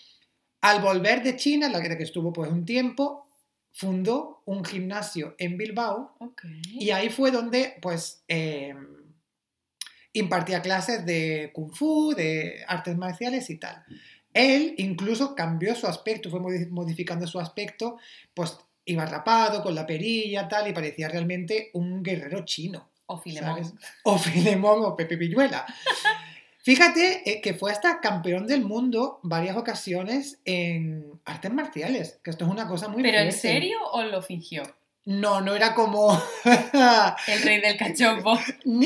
Al volver de China, la que estuvo pues un tiempo, fundó un gimnasio en Bilbao y ahí fue donde, pues, eh, impartía clases de kung fu, de artes marciales y tal. Él incluso cambió su aspecto, fue modi- modificando su aspecto, pues iba rapado, con la perilla, tal, y parecía realmente un guerrero chino.
O Filemón.
¿sabes? O Filemón o Pepe Villuela. Fíjate eh, que fue hasta campeón del mundo varias ocasiones en artes marciales, que esto es una cosa muy
¿Pero en serio o lo fingió?
No, no era como...
El rey del cachopo.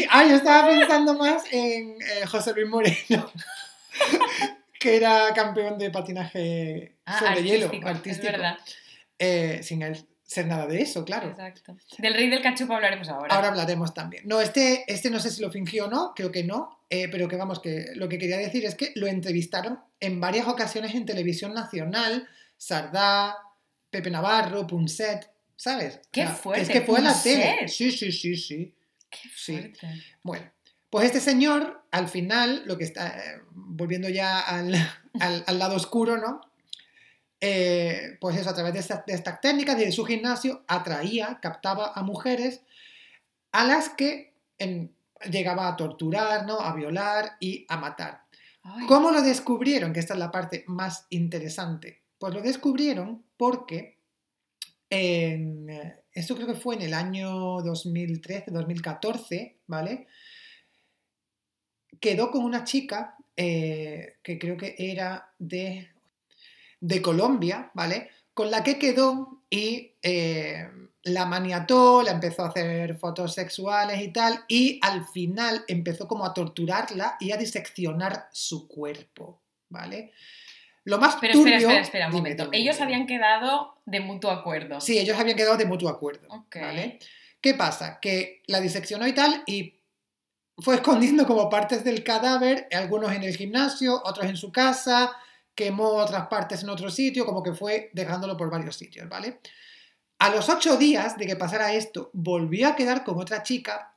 Ah, yo estaba pensando más en eh, José Luis Moreno, que era campeón de patinaje
Ah,
sobre hielo,
artístico,
artístico.
Es verdad.
Eh, sin él ser nada de eso, claro.
Exacto. Del rey del cachopo hablaremos ahora.
Ahora hablaremos también. No, este, este no sé si lo fingió o no, creo que no, eh, pero que vamos, que lo que quería decir es que lo entrevistaron en varias ocasiones en televisión nacional, Sardá, Pepe Navarro, Punset, ¿sabes?
¡Qué fuerte!
Es que fue a la
Punset.
tele. Sí, sí, sí, sí.
Qué
Sí.
fuerte.
Bueno, pues este señor, al final, lo que está, eh, volviendo ya al, al- al lado oscuro, ¿no? Eh, pues eso, a través de, estas- de estas técnicas, de su gimnasio, atraía, captaba a mujeres a las que en- llegaba a torturar, ¿no? A violar y a matar.
Ay,
¿Cómo lo descubrieron? Que esta es la parte más interesante. Pues lo descubrieron porque en, eh, esto creo que fue en el año 2013, 2014, ¿vale? Quedó con una chica eh, que creo que era de, de Colombia, ¿vale? Con la que quedó y eh, la maniató, la empezó a hacer fotos sexuales y tal, y al final empezó como a torturarla y a diseccionar su cuerpo, ¿vale? Lo más
Pero
turbio...
espera, espera, espera un
Dime,
momento.
dime,
Ellos
dime.
habían quedado de mutuo acuerdo.
Sí, ellos habían quedado de mutuo acuerdo. ¿vale? ¿Qué pasa? Que la diseccionó y tal y fue escondiendo como partes del cadáver, algunos en el gimnasio, otros en su casa, quemó otras partes en otro sitio, como que fue dejándolo por varios sitios, ¿vale? A los ocho días de que pasara esto, volvió a quedar con otra chica,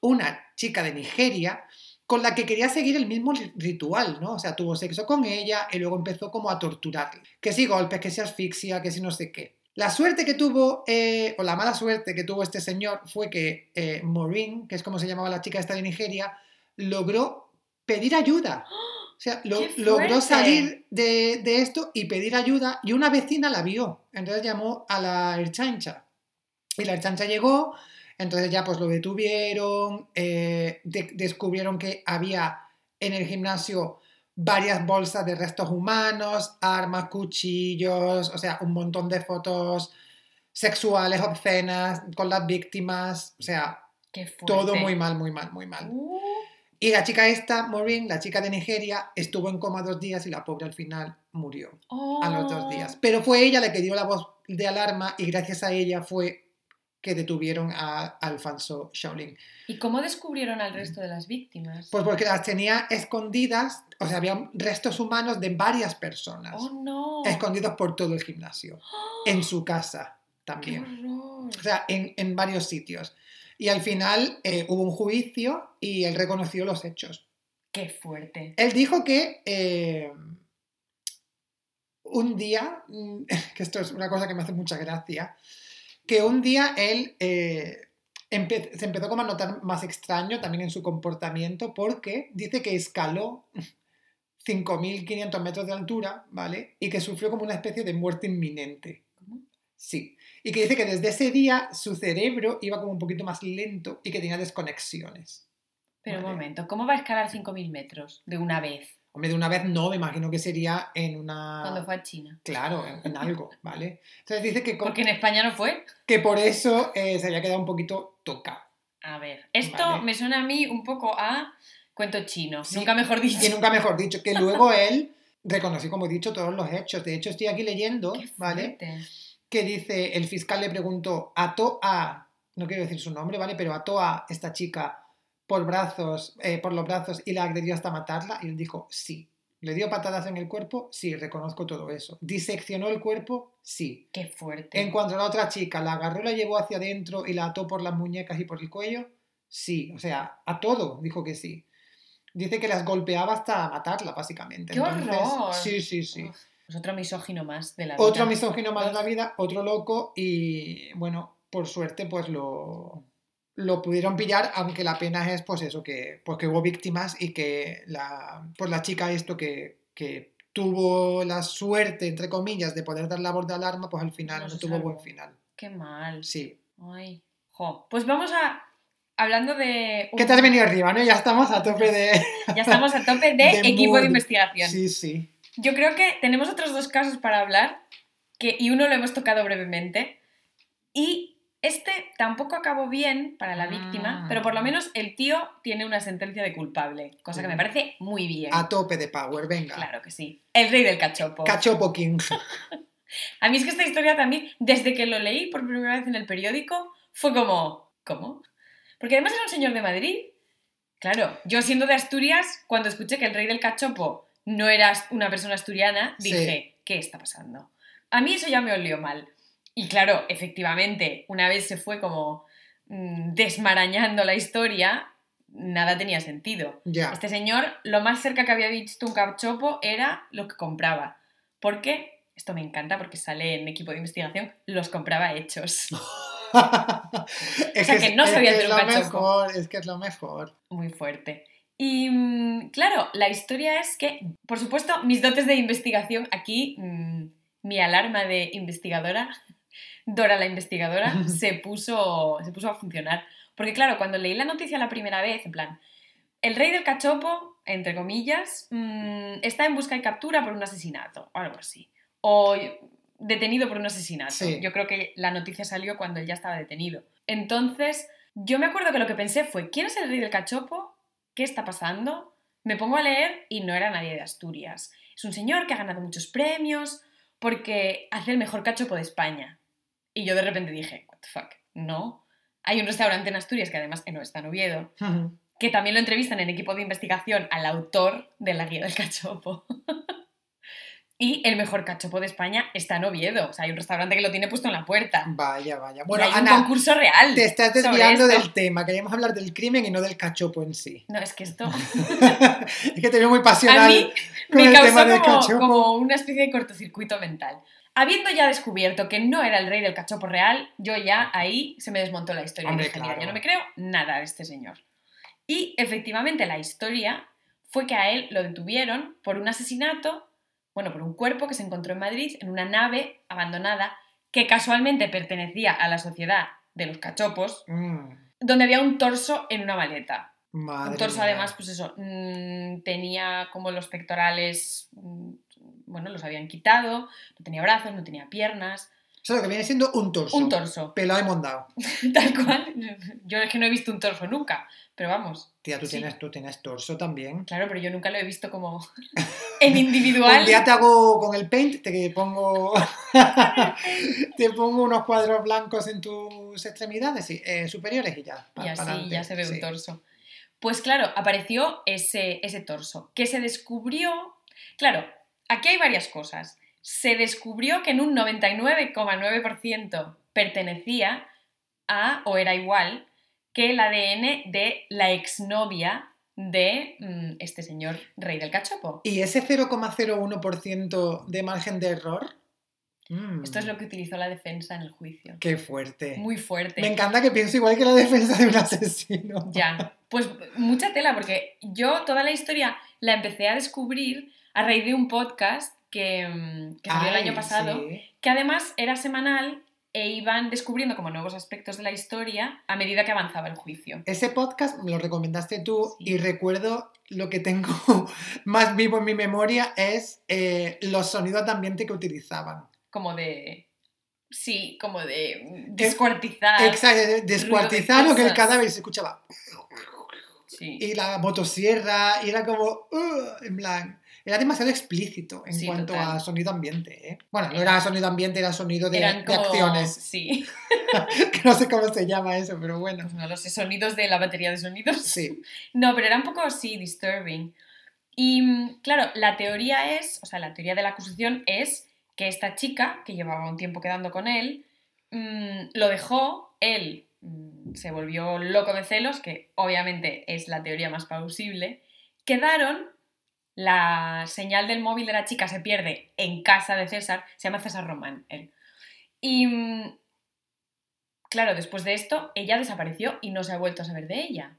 una chica de Nigeria, con la que quería seguir el mismo ri- ritual, ¿no? O sea, tuvo sexo con ella y luego empezó como a torturarla. Que si golpes, que si asfixia, que si no sé qué. La suerte que tuvo, eh, o la mala suerte que tuvo este señor fue que eh, Maureen, que es como se llamaba la chica esta de Nigeria, logró pedir ayuda. O sea, lo-
¡Qué
logró salir de, de esto y pedir ayuda y una vecina la vio. Entonces llamó a la herchancha. Y la herchancha llegó, entonces ya pues lo detuvieron, eh, de- descubrieron que había en el gimnasio varias bolsas de restos humanos, armas, cuchillos, o sea, un montón de fotos sexuales, obscenas, con las víctimas, o sea, todo muy mal, muy mal, muy mal.
Uh,
Y la chica esta, Maureen, la chica de Nigeria, estuvo en coma dos días y la pobre al final murió a los dos
oh.
días. Pero fue ella la que dio la voz de alarma y gracias a ella fue que detuvieron a Alfonso Shaolin.
¿Y cómo descubrieron al resto de las víctimas?
Pues porque las tenía escondidas, o sea, había restos humanos de varias personas,
¡Oh, no!
escondidos por todo el gimnasio, en su casa
¡Qué
también.
horror!
O sea, en, en varios sitios. Y al final eh, hubo un juicio y él reconoció los hechos.
¡Qué fuerte!
Él dijo que eh, un día, mm, que esto es una cosa que me hace mucha gracia, que un día él eh, empe- se empezó como a notar más extraño también en su comportamiento porque dice que escaló 5.500 metros de altura, ¿vale? Y que sufrió como una especie de muerte inminente. Sí. Y que dice que desde ese día su cerebro iba como un poquito más lento y que tenía desconexiones.
Pero un momento, ¿cómo va a escalar 5.000 metros de una vez
Hombre, de una vez no, me imagino que sería en una...
cuando fue a China?
Claro, en, en algo, ¿vale? Entonces dice que,
Porque en España no fue.
que por eso eh, se había quedado un poquito tocado.
A ver, esto
Vale.
me suena a mí un poco a cuento chino.
Sí.
Nunca mejor dicho.
Y nunca mejor dicho, que luego él reconoció, como he dicho, todos los hechos. De hecho, estoy aquí leyendo, ¿vale? Que dice, el fiscal le preguntó, a, no quiero decir su nombre, ¿vale? Pero a esta chica por brazos, eh, por los brazos y la agredió hasta matarla? Y él dijo, sí. ¿Le dio patadas en el cuerpo? Sí, reconozco todo eso. ¿Diseccionó el cuerpo? Sí.
Qué fuerte.
En cuanto a la otra chica, ¿la agarró, la llevó hacia adentro y la ató por las muñecas y por el cuello? Sí. O sea, a todo dijo que sí. Dice que las golpeaba hasta matarla, básicamente.
¡Qué horror!
Sí, sí, sí.
Uf, pues otro misógino más de la vida.
Otro misógino más de la vida, otro loco y bueno, por suerte pues lo, lo pudieron pillar, aunque la pena es pues eso, que, pues, que hubo víctimas y que la, pues la chica esto que, que tuvo la suerte, entre comillas, de poder dar la voz de alarma, pues al final
No
tuvo buen final.
Qué mal.
Sí.
Ay. Jo. Pues vamos a. Hablando de.
¿Qué te has venido arriba, no? Ya estamos a tope de...
Ya estamos a tope de,
de
equipo de investigación.
Sí, sí.
Yo creo que tenemos otros dos casos para hablar, que, y uno lo hemos tocado brevemente. Y este tampoco acabó bien para la víctima,
Ah.
pero por lo menos el tío tiene una sentencia de culpable, cosa que me parece muy bien.
A tope de power, venga.
Claro que sí. El rey del cachopo.
Cachopo King.
A mí es que esta historia también, desde que lo leí por primera vez en el periódico, fue como, ¿cómo? Porque además era un señor de Madrid. Claro, yo siendo de Asturias, cuando escuché que el rey del cachopo no era una persona asturiana,
Sí.
dije, ¿qué está pasando? A mí eso ya me olió mal. Y claro, efectivamente, una vez se fue como mm, desmarañando la historia, nada tenía sentido. Este señor, lo más cerca que había visto un cachopo era lo que compraba. Porque, esto me encanta porque sale en equipo de investigación, los compraba hechos.
es
sea, que no
es
sabía
que
hacer un
lo
cachopo.
mejor, es que es lo mejor.
Muy fuerte. Y mm, claro, la historia es que, por supuesto, mis dotes de investigación aquí, mm, mi alarma de investigadora, Dora la investigadora, se puso, se puso a funcionar. Porque claro, cuando leí la noticia la primera vez, en plan, el rey del cachopo, entre comillas, mm, está en busca y captura por un asesinato, o algo así. O detenido por un asesinato.
Sí.
Yo creo que la noticia salió cuando él ya estaba detenido. Entonces, yo me acuerdo que lo que pensé fue, ¿quién es el rey del cachopo? ¿Qué está pasando? Me pongo a leer y no era nadie de Asturias. Es un señor que ha ganado muchos premios porque hace el mejor cachopo de España. Y yo de repente dije, what the fuck, no. Hay un restaurante en Asturias que además eh, no está en Oviedo, que también lo entrevistan en equipo de investigación al autor de la guía del cachopo. y el mejor cachopo de España está en Oviedo. O sea, hay un restaurante que lo tiene puesto en la puerta.
Vaya, vaya. Bueno,
hay un
Ana,
concurso real.
te estás desviando del tema. Queríamos hablar del crimen y no del cachopo en sí.
No, es que esto
es que te veo muy pasional
a mí
con
me
el tema
causó
del
como,
cachopo.
como una especie de cortocircuito mental. Habiendo ya descubierto que no era el rey del cachopo real, yo ya ahí se me desmontó la historia.
Hombre,
dije, "Mira,
claro.
yo no me creo nada de este señor. Y efectivamente la historia fue que a él lo detuvieron por un asesinato, bueno, por un cuerpo que se encontró en Madrid en una nave abandonada que casualmente pertenecía a la sociedad de los cachopos,
Mm,
donde había un torso en una maleta.
madre
Un torso
mía.
además, pues eso, mm, tenía como los pectorales, mm, bueno, los habían quitado, no tenía brazos, no tenía piernas,
O sea, lo que viene siendo un torso.
un torso,
Pelado y mondado.
tal cual. Yo es que no he visto un torso nunca, pero vamos,
Tía, tú,
Sí.
tienes, tú tienes torso también.
claro, pero yo nunca lo he visto como en individual.
Un día te hago con el paint, te pongo, te pongo unos cuadros blancos en tus extremidades sí, eh, superiores y ya. pa-
Y así ya se ve
Sí.
un torso. Pues claro, apareció ese, ese torso, que se descubrió... Claro, aquí hay varias cosas. Se descubrió que en un 99,9% pertenecía a, o era igual, que el ADN de la exnovia de mm, este señor rey del cachopo.
¿Y ese 0,01% de margen de error? Mm,
Esto es lo que utilizó la defensa en el juicio.
Qué fuerte.
Muy fuerte.
Me encanta que piense igual que la defensa de un asesino.
Ya, pues mucha tela, porque yo toda la historia la empecé a descubrir a raíz de un podcast que, mm, que salió el año pasado,
sí.
que además era semanal e iban descubriendo como nuevos aspectos de la historia a medida que avanzaba el juicio.
Ese podcast me lo recomendaste tú
Sí.
y recuerdo lo que tengo más vivo en mi memoria es eh, los sonidos de ambiente que utilizaban.
Como de... Sí, como de descuartizar.
Exacto, de- descuartizar o que el cadáver se escuchaba.
Sí.
Y la motosierra, y era como, "Ugh", en plan, era demasiado explícito en
Sí,
cuanto
total.
a sonido ambiente. ¿eh? Bueno, no era sonido ambiente, era sonido de,
Eran
de
como-
acciones.
Sí,
Que no sé cómo se llama eso, pero bueno.
pues no lo sé, sonidos de la batería de sonidos.
Sí.
No, pero era un poco así, disturbing. Y mm, claro, la teoría es, o sea, la teoría de la acusación es que esta chica, que llevaba un tiempo quedando con él, mm, lo dejó, él mm, se volvió loco de celos, que obviamente es la teoría más plausible, quedaron, la señal del móvil de la chica se pierde en casa de César, se llama César Román, él. Y mm, claro, después de esto, ella desapareció y no se ha vuelto a saber de ella.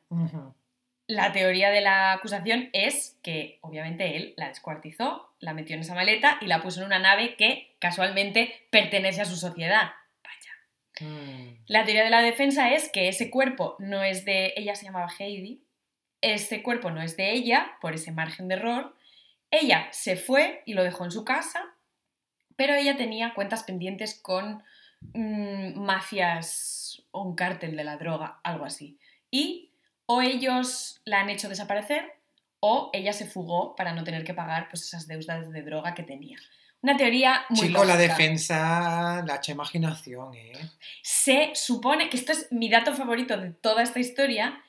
La teoría de la acusación es que, obviamente, él la descuartizó, la metió en esa maleta y la puso en una nave que casualmente pertenece a su sociedad. Vaya.
Mm.
La teoría de la defensa es que ese cuerpo no es de. Ella se llamaba Heidi. Ese cuerpo no es de ella, por ese margen de error. Ella se fue y lo dejó en su casa, pero ella tenía cuentas pendientes con mm, mafias o un cártel de la droga, algo así. Y o ellos la han hecho desaparecer o ella se fugó para no tener que pagar pues, esas deudas de droga que tenía. Una teoría muy
Chico, la defensa, la imaginación, ¿eh?
Se supone que esto es mi dato favorito de toda esta historia.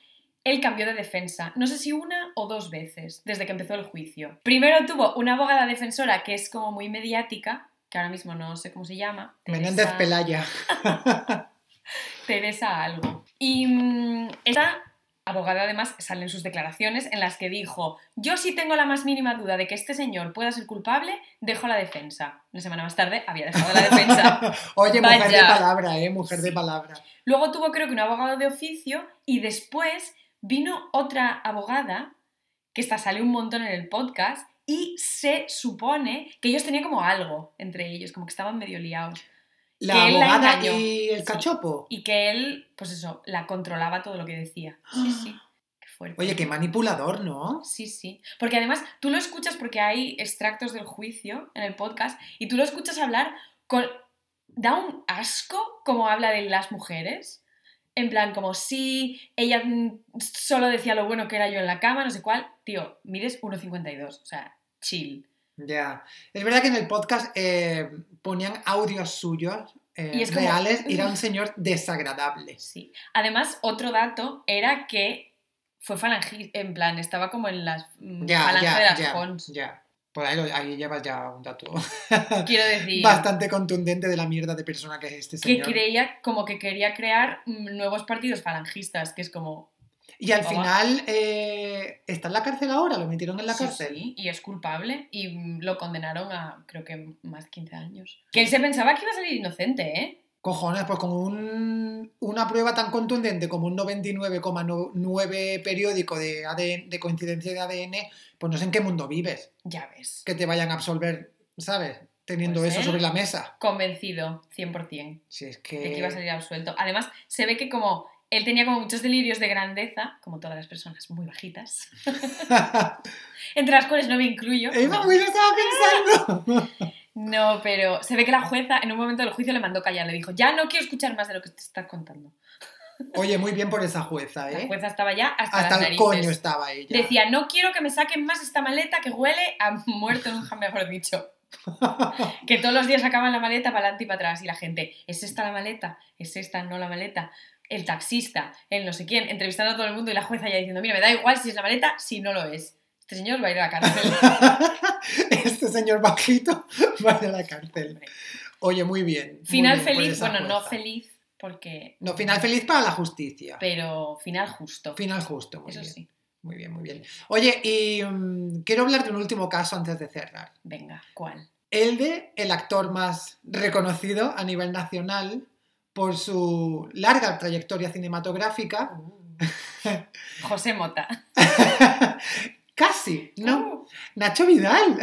Él cambió de defensa, no sé si una o dos veces, desde que empezó el juicio. Primero tuvo una abogada defensora que es como muy mediática, que ahora mismo no sé cómo se llama.
Menéndez
Teresa-
Pelaya.
Teresa algo. Y mm, esta abogada además sale en sus declaraciones en las que dijo, yo si tengo la más mínima duda de que este señor pueda ser culpable, dejo la defensa. Una semana más tarde había dejado la defensa.
Oye, mujer de palabra, ¿eh? Mujer de palabra.
Luego tuvo creo que un abogado de oficio y después vino otra abogada, que esta sale un montón en el podcast, y se supone que ellos tenían como algo entre ellos, como que estaban medio liados.
La
Que él la
abogada y el
Sí.
cachopo.
Y que él, pues eso, la controlaba todo lo que decía. Sí, sí. Qué fuerte.
Oye, qué manipulador, ¿no?
Sí, sí. Porque además tú lo escuchas porque hay extractos del juicio en el podcast y tú lo escuchas hablar con... Da un asco como habla de las mujeres. En plan, como si ella mm, solo decía lo bueno que era yo en la cama, no sé cuál. Tío, mides 1,52. O sea, chill.
Ya. Es verdad que en el podcast eh, ponían audios suyos eh,
Y es como-
reales y era un señor desagradable.
Sí. Además, otro dato era que fue falangista. En plan, estaba como en las mm,
Ya,
falange de
ya,
las
ya. Por ahí, lo- ahí llevas ya un dato
Quiero decir...
bastante contundente de la mierda de persona que es este
que
señor.
creía como que quería crear nuevos partidos falangistas, que es como...
Y al final, eh, ¿está en la cárcel ahora? ¿Lo metieron en la
sí,
cárcel?
sí, y es culpable y lo condenaron a creo que más de 15 años. Que él se pensaba que iba a salir inocente, ¿eh?
Cojones, pues con un- una prueba tan contundente como un 99,9 periódico de, ADN, de coincidencia de ADN, pues no sé en qué mundo vives.
Ya ves.
Que te vayan a absolver, ¿sabes? Teniendo
Pues
eso sobre la mesa.
Convencido, 100%,
Si es
de que iba a salir
que...
absuelto. Además, se ve que como él tenía como muchos delirios de grandeza, como todas las personas muy bajitas, entre las cuales no me incluyo.
Eva,
no.
muy lo estaba pensando.
No, pero se ve que la jueza en un momento del juicio le mandó callar, le dijo, ya no quiero escuchar más de lo que te estás contando.
Oye, muy bien por esa jueza,
La
¿eh?
jueza estaba ya hasta,
Hasta
las
el coño estaba ella.
Decía, no quiero que me saquen más esta maleta que huele a muerto nunca mejor dicho. que todos los días sacaban la maleta para adelante y para atrás y la gente, ¿es esta la maleta? ¿Es esta no la maleta? El taxista, el no sé quién, entrevistando a todo el mundo y la jueza ya diciendo, mira, me da igual si es la maleta, si no lo es. Este señor va a ir a la cárcel.
este señor bajito va a ir a la cárcel. Oye, muy bien. muy
Final
bien
feliz, bueno, no feliz porque...
No, final feliz para la justicia.
Pero final justo.
Final justo, muy
Eso
bien.
sí.
Muy bien, muy bien. Oye, y mm, quiero hablar de un último caso antes de cerrar.
Venga, ¿cuál?
El de el actor más reconocido a nivel nacional por su larga trayectoria cinematográfica.
José Mota.
Casi, ¿no?
Uh,
Nacho Vidal.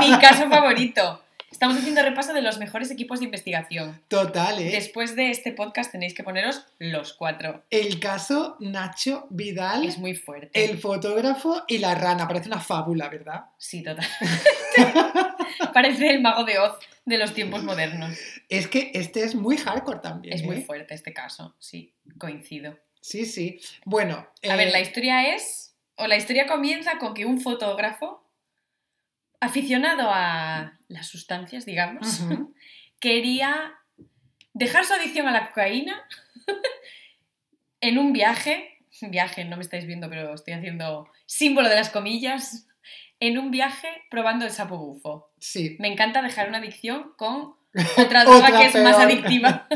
mi caso favorito. Estamos haciendo repaso de los mejores equipos de investigación.
Total, ¿eh?
Después de este podcast tenéis que poneros los cuatro.
El caso Nacho Vidal,
Es muy fuerte.
el fotógrafo y la rana. Parece una fábula, ¿verdad?
Sí, total. Parece el mago de Oz de los tiempos modernos.
Es que este es muy hardcore también.
Es muy
¿eh?
fuerte este caso, sí, coincido.
Sí, sí. Bueno.
A ver,
eh,
la historia es, o la historia comienza con que un fotógrafo aficionado a las sustancias, digamos, quería dejar su adicción a la cocaína en un viaje, viaje, no me estáis viendo, pero estoy haciendo símbolo de las comillas, en un viaje probando el sapo bufo.
Sí.
Me encanta dejar una adicción con otra droga
Otra
que es más adictiva.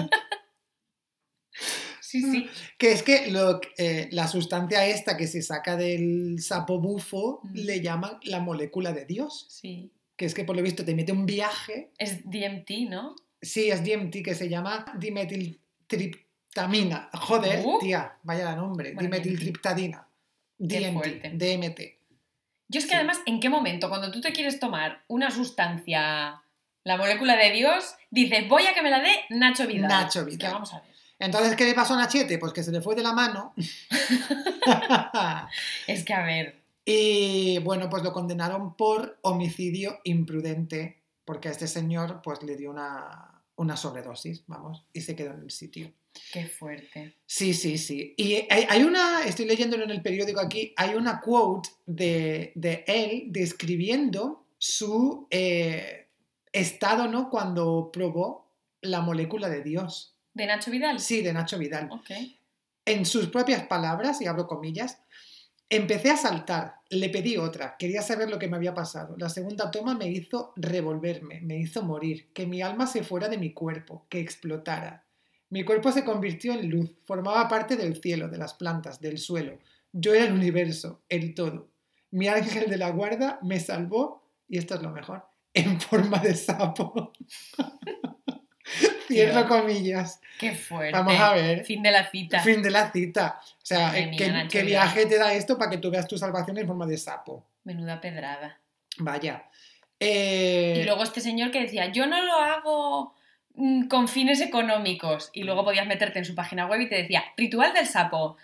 Sí, sí.
Que es que lo, eh, la sustancia esta que se saca del sapo bufo
Mm.
le llaman la molécula de Dios.
Sí.
Que es que por lo visto te mete un viaje.
Es DMT, ¿no?
Sí, es DMT, que se llama dimetiltriptamina. Joder,
Uh.
tía, vaya nombre.
Bueno,
dimetiltriptadina. DMT. DMT.
Yo es que
Sí.
además, ¿en qué momento? Cuando tú te quieres tomar una sustancia, la molécula de Dios, dices, voy a que me la dé Nacho Vidal.
Nacho
Es que
Vidal.
vamos a ver.
Entonces, ¿qué le pasó a Nachete? Pues que se le fue de la mano.
Es que a ver.
y bueno, pues lo condenaron por homicidio imprudente, porque a este señor pues le dio una, una sobredosis, vamos, y se quedó en el sitio.
Qué fuerte.
Sí, sí, sí. Y hay, una, estoy leyéndolo en el periódico aquí, hay una quote de, de él describiendo su eh, estado, ¿no? Cuando probó la molécula de Dios.
¿De Nacho Vidal?
Sí, de Nacho Vidal.
Ok.
En sus propias palabras, y abro comillas, empecé a saltar, le pedí otra, quería saber lo que me había pasado. La segunda toma me hizo revolverme, me hizo morir, que mi alma se fuera de mi cuerpo, que explotara. Mi cuerpo se convirtió en luz, formaba parte del cielo, de las plantas, del suelo. Yo era el universo, el todo. Mi ángel de la guarda me salvó, y esto es lo mejor, en forma de sapo. Cierro comillas.
Qué fuerte.
Vamos a ver.
Fin de la cita.
Fin de la cita. O sea,
Madre
eh,
mía,
¿qué, qué viaje te da esto para que tú veas tu salvación en forma de sapo?
Menuda pedrada.
Vaya. Eh,
Y luego este señor que decía, yo no lo hago mm, con fines económicos. Y luego podías meterte en su página web y te decía, ritual del sapo,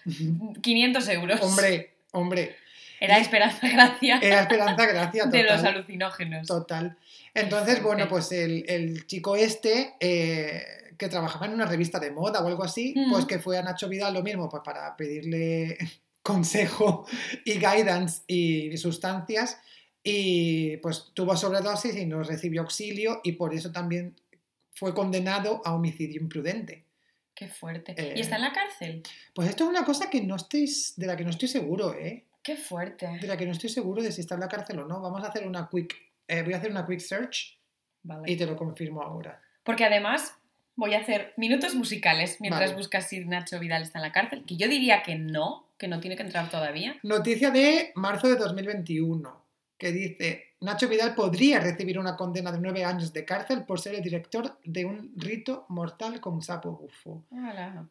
500 euros.
hombre, hombre.
Era Esperanza Gracia
Era Esperanza Gracia,
de los
total.
alucinógenos.
Total. Entonces,
fuerte.
bueno, pues el, el chico este, eh, que trabajaba en una revista de moda o algo así,
Mm.
pues que fue a Nacho Vidal lo mismo, pues para pedirle consejo y guidance y sustancias. Y pues tuvo sobredosis y no recibió auxilio y por eso también fue condenado a homicidio imprudente.
Qué fuerte.
Eh.
¿Y está en la cárcel?
Pues esto es una cosa que no estoy, de la que no estoy seguro, ¿eh?
Qué fuerte.
De la que no estoy seguro de si está en la cárcel o no. Vamos a hacer una quick, eh, voy a hacer una quick search
Vale.
y te lo confirmo ahora.
Porque además voy a hacer minutos musicales mientras
Vale.
buscas si Nacho Vidal está en la cárcel, que yo diría que no, que no tiene que entrar todavía.
Noticia de marzo de 2021 que dice Nacho Vidal podría recibir una condena de nueve años de cárcel por ser el director de un rito mortal con sapo bufo.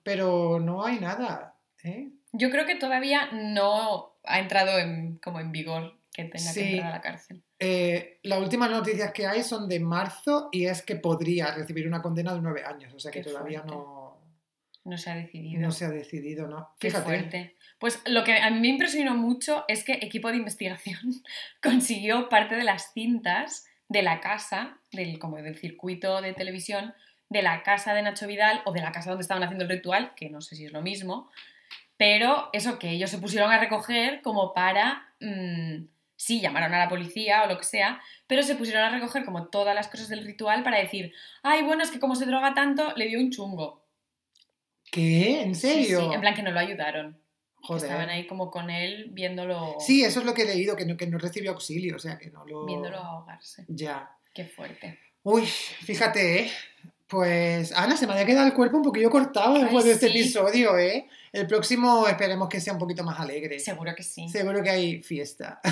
Pero no hay nada, ¿eh?
Yo creo que todavía no ha entrado en, como en vigor que tenga
Sí.
que entrar a la cárcel.
Eh, las últimas noticias que hay son de marzo y es que podría recibir una condena de nueve años, o sea que
Qué
todavía
fuerte.
no,
No se ha decidido.
no se ha decidido, ¿no?
Qué fuerte. Pues lo que a mí me impresionó mucho es que equipo de investigación consiguió parte de las cintas de la casa, del, como del circuito de televisión, de la casa de Nacho Vidal o de la casa donde estaban haciendo el ritual, que no sé si es lo mismo, pero eso que ellos se pusieron a recoger como para, mm, sí, llamaron a la policía o lo que sea, pero se pusieron a recoger como todas las cosas del ritual para decir, ay, bueno, es que como se droga tanto, le dio un chungo.
¿Qué? ¿En serio?
sí, en plan que no lo ayudaron.
Joder.
Estaban ahí como con él viéndolo,
Sí, eso es lo que he leído, que no, que no recibió auxilio, o sea que no lo...
viéndolo ahogarse.
Ya.
Qué fuerte.
Uy, fíjate, ¿eh? Pues, Ana, se me había quedado el cuerpo un poquillo cortado después
Ay,
de este
sí.
episodio, ¿eh? El próximo esperemos que sea un poquito más alegre.
Seguro que sí.
Seguro que hay fiesta.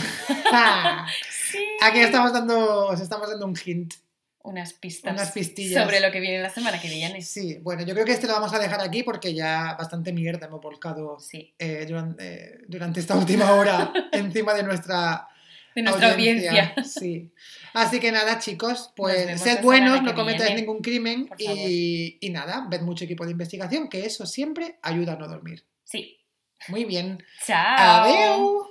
Sí.
Aquí estamos dando, os estamos dando un hint.
Unas pistas
Unas pistillas.
sobre lo que viene la semana que viene.
Sí, bueno, yo creo que este lo vamos a dejar aquí porque ya bastante mierda hemos volcado
Sí,
eh, durante, eh, durante esta última hora encima de nuestra
de nuestra audiencia.
Sí. Así que nada, chicos, pues sed buenos, no cometáis ningún crimen y nada, ved mucho equipo de investigación, que eso siempre ayuda a no dormir.
Sí.
Muy bien.
Chao.
Adiós.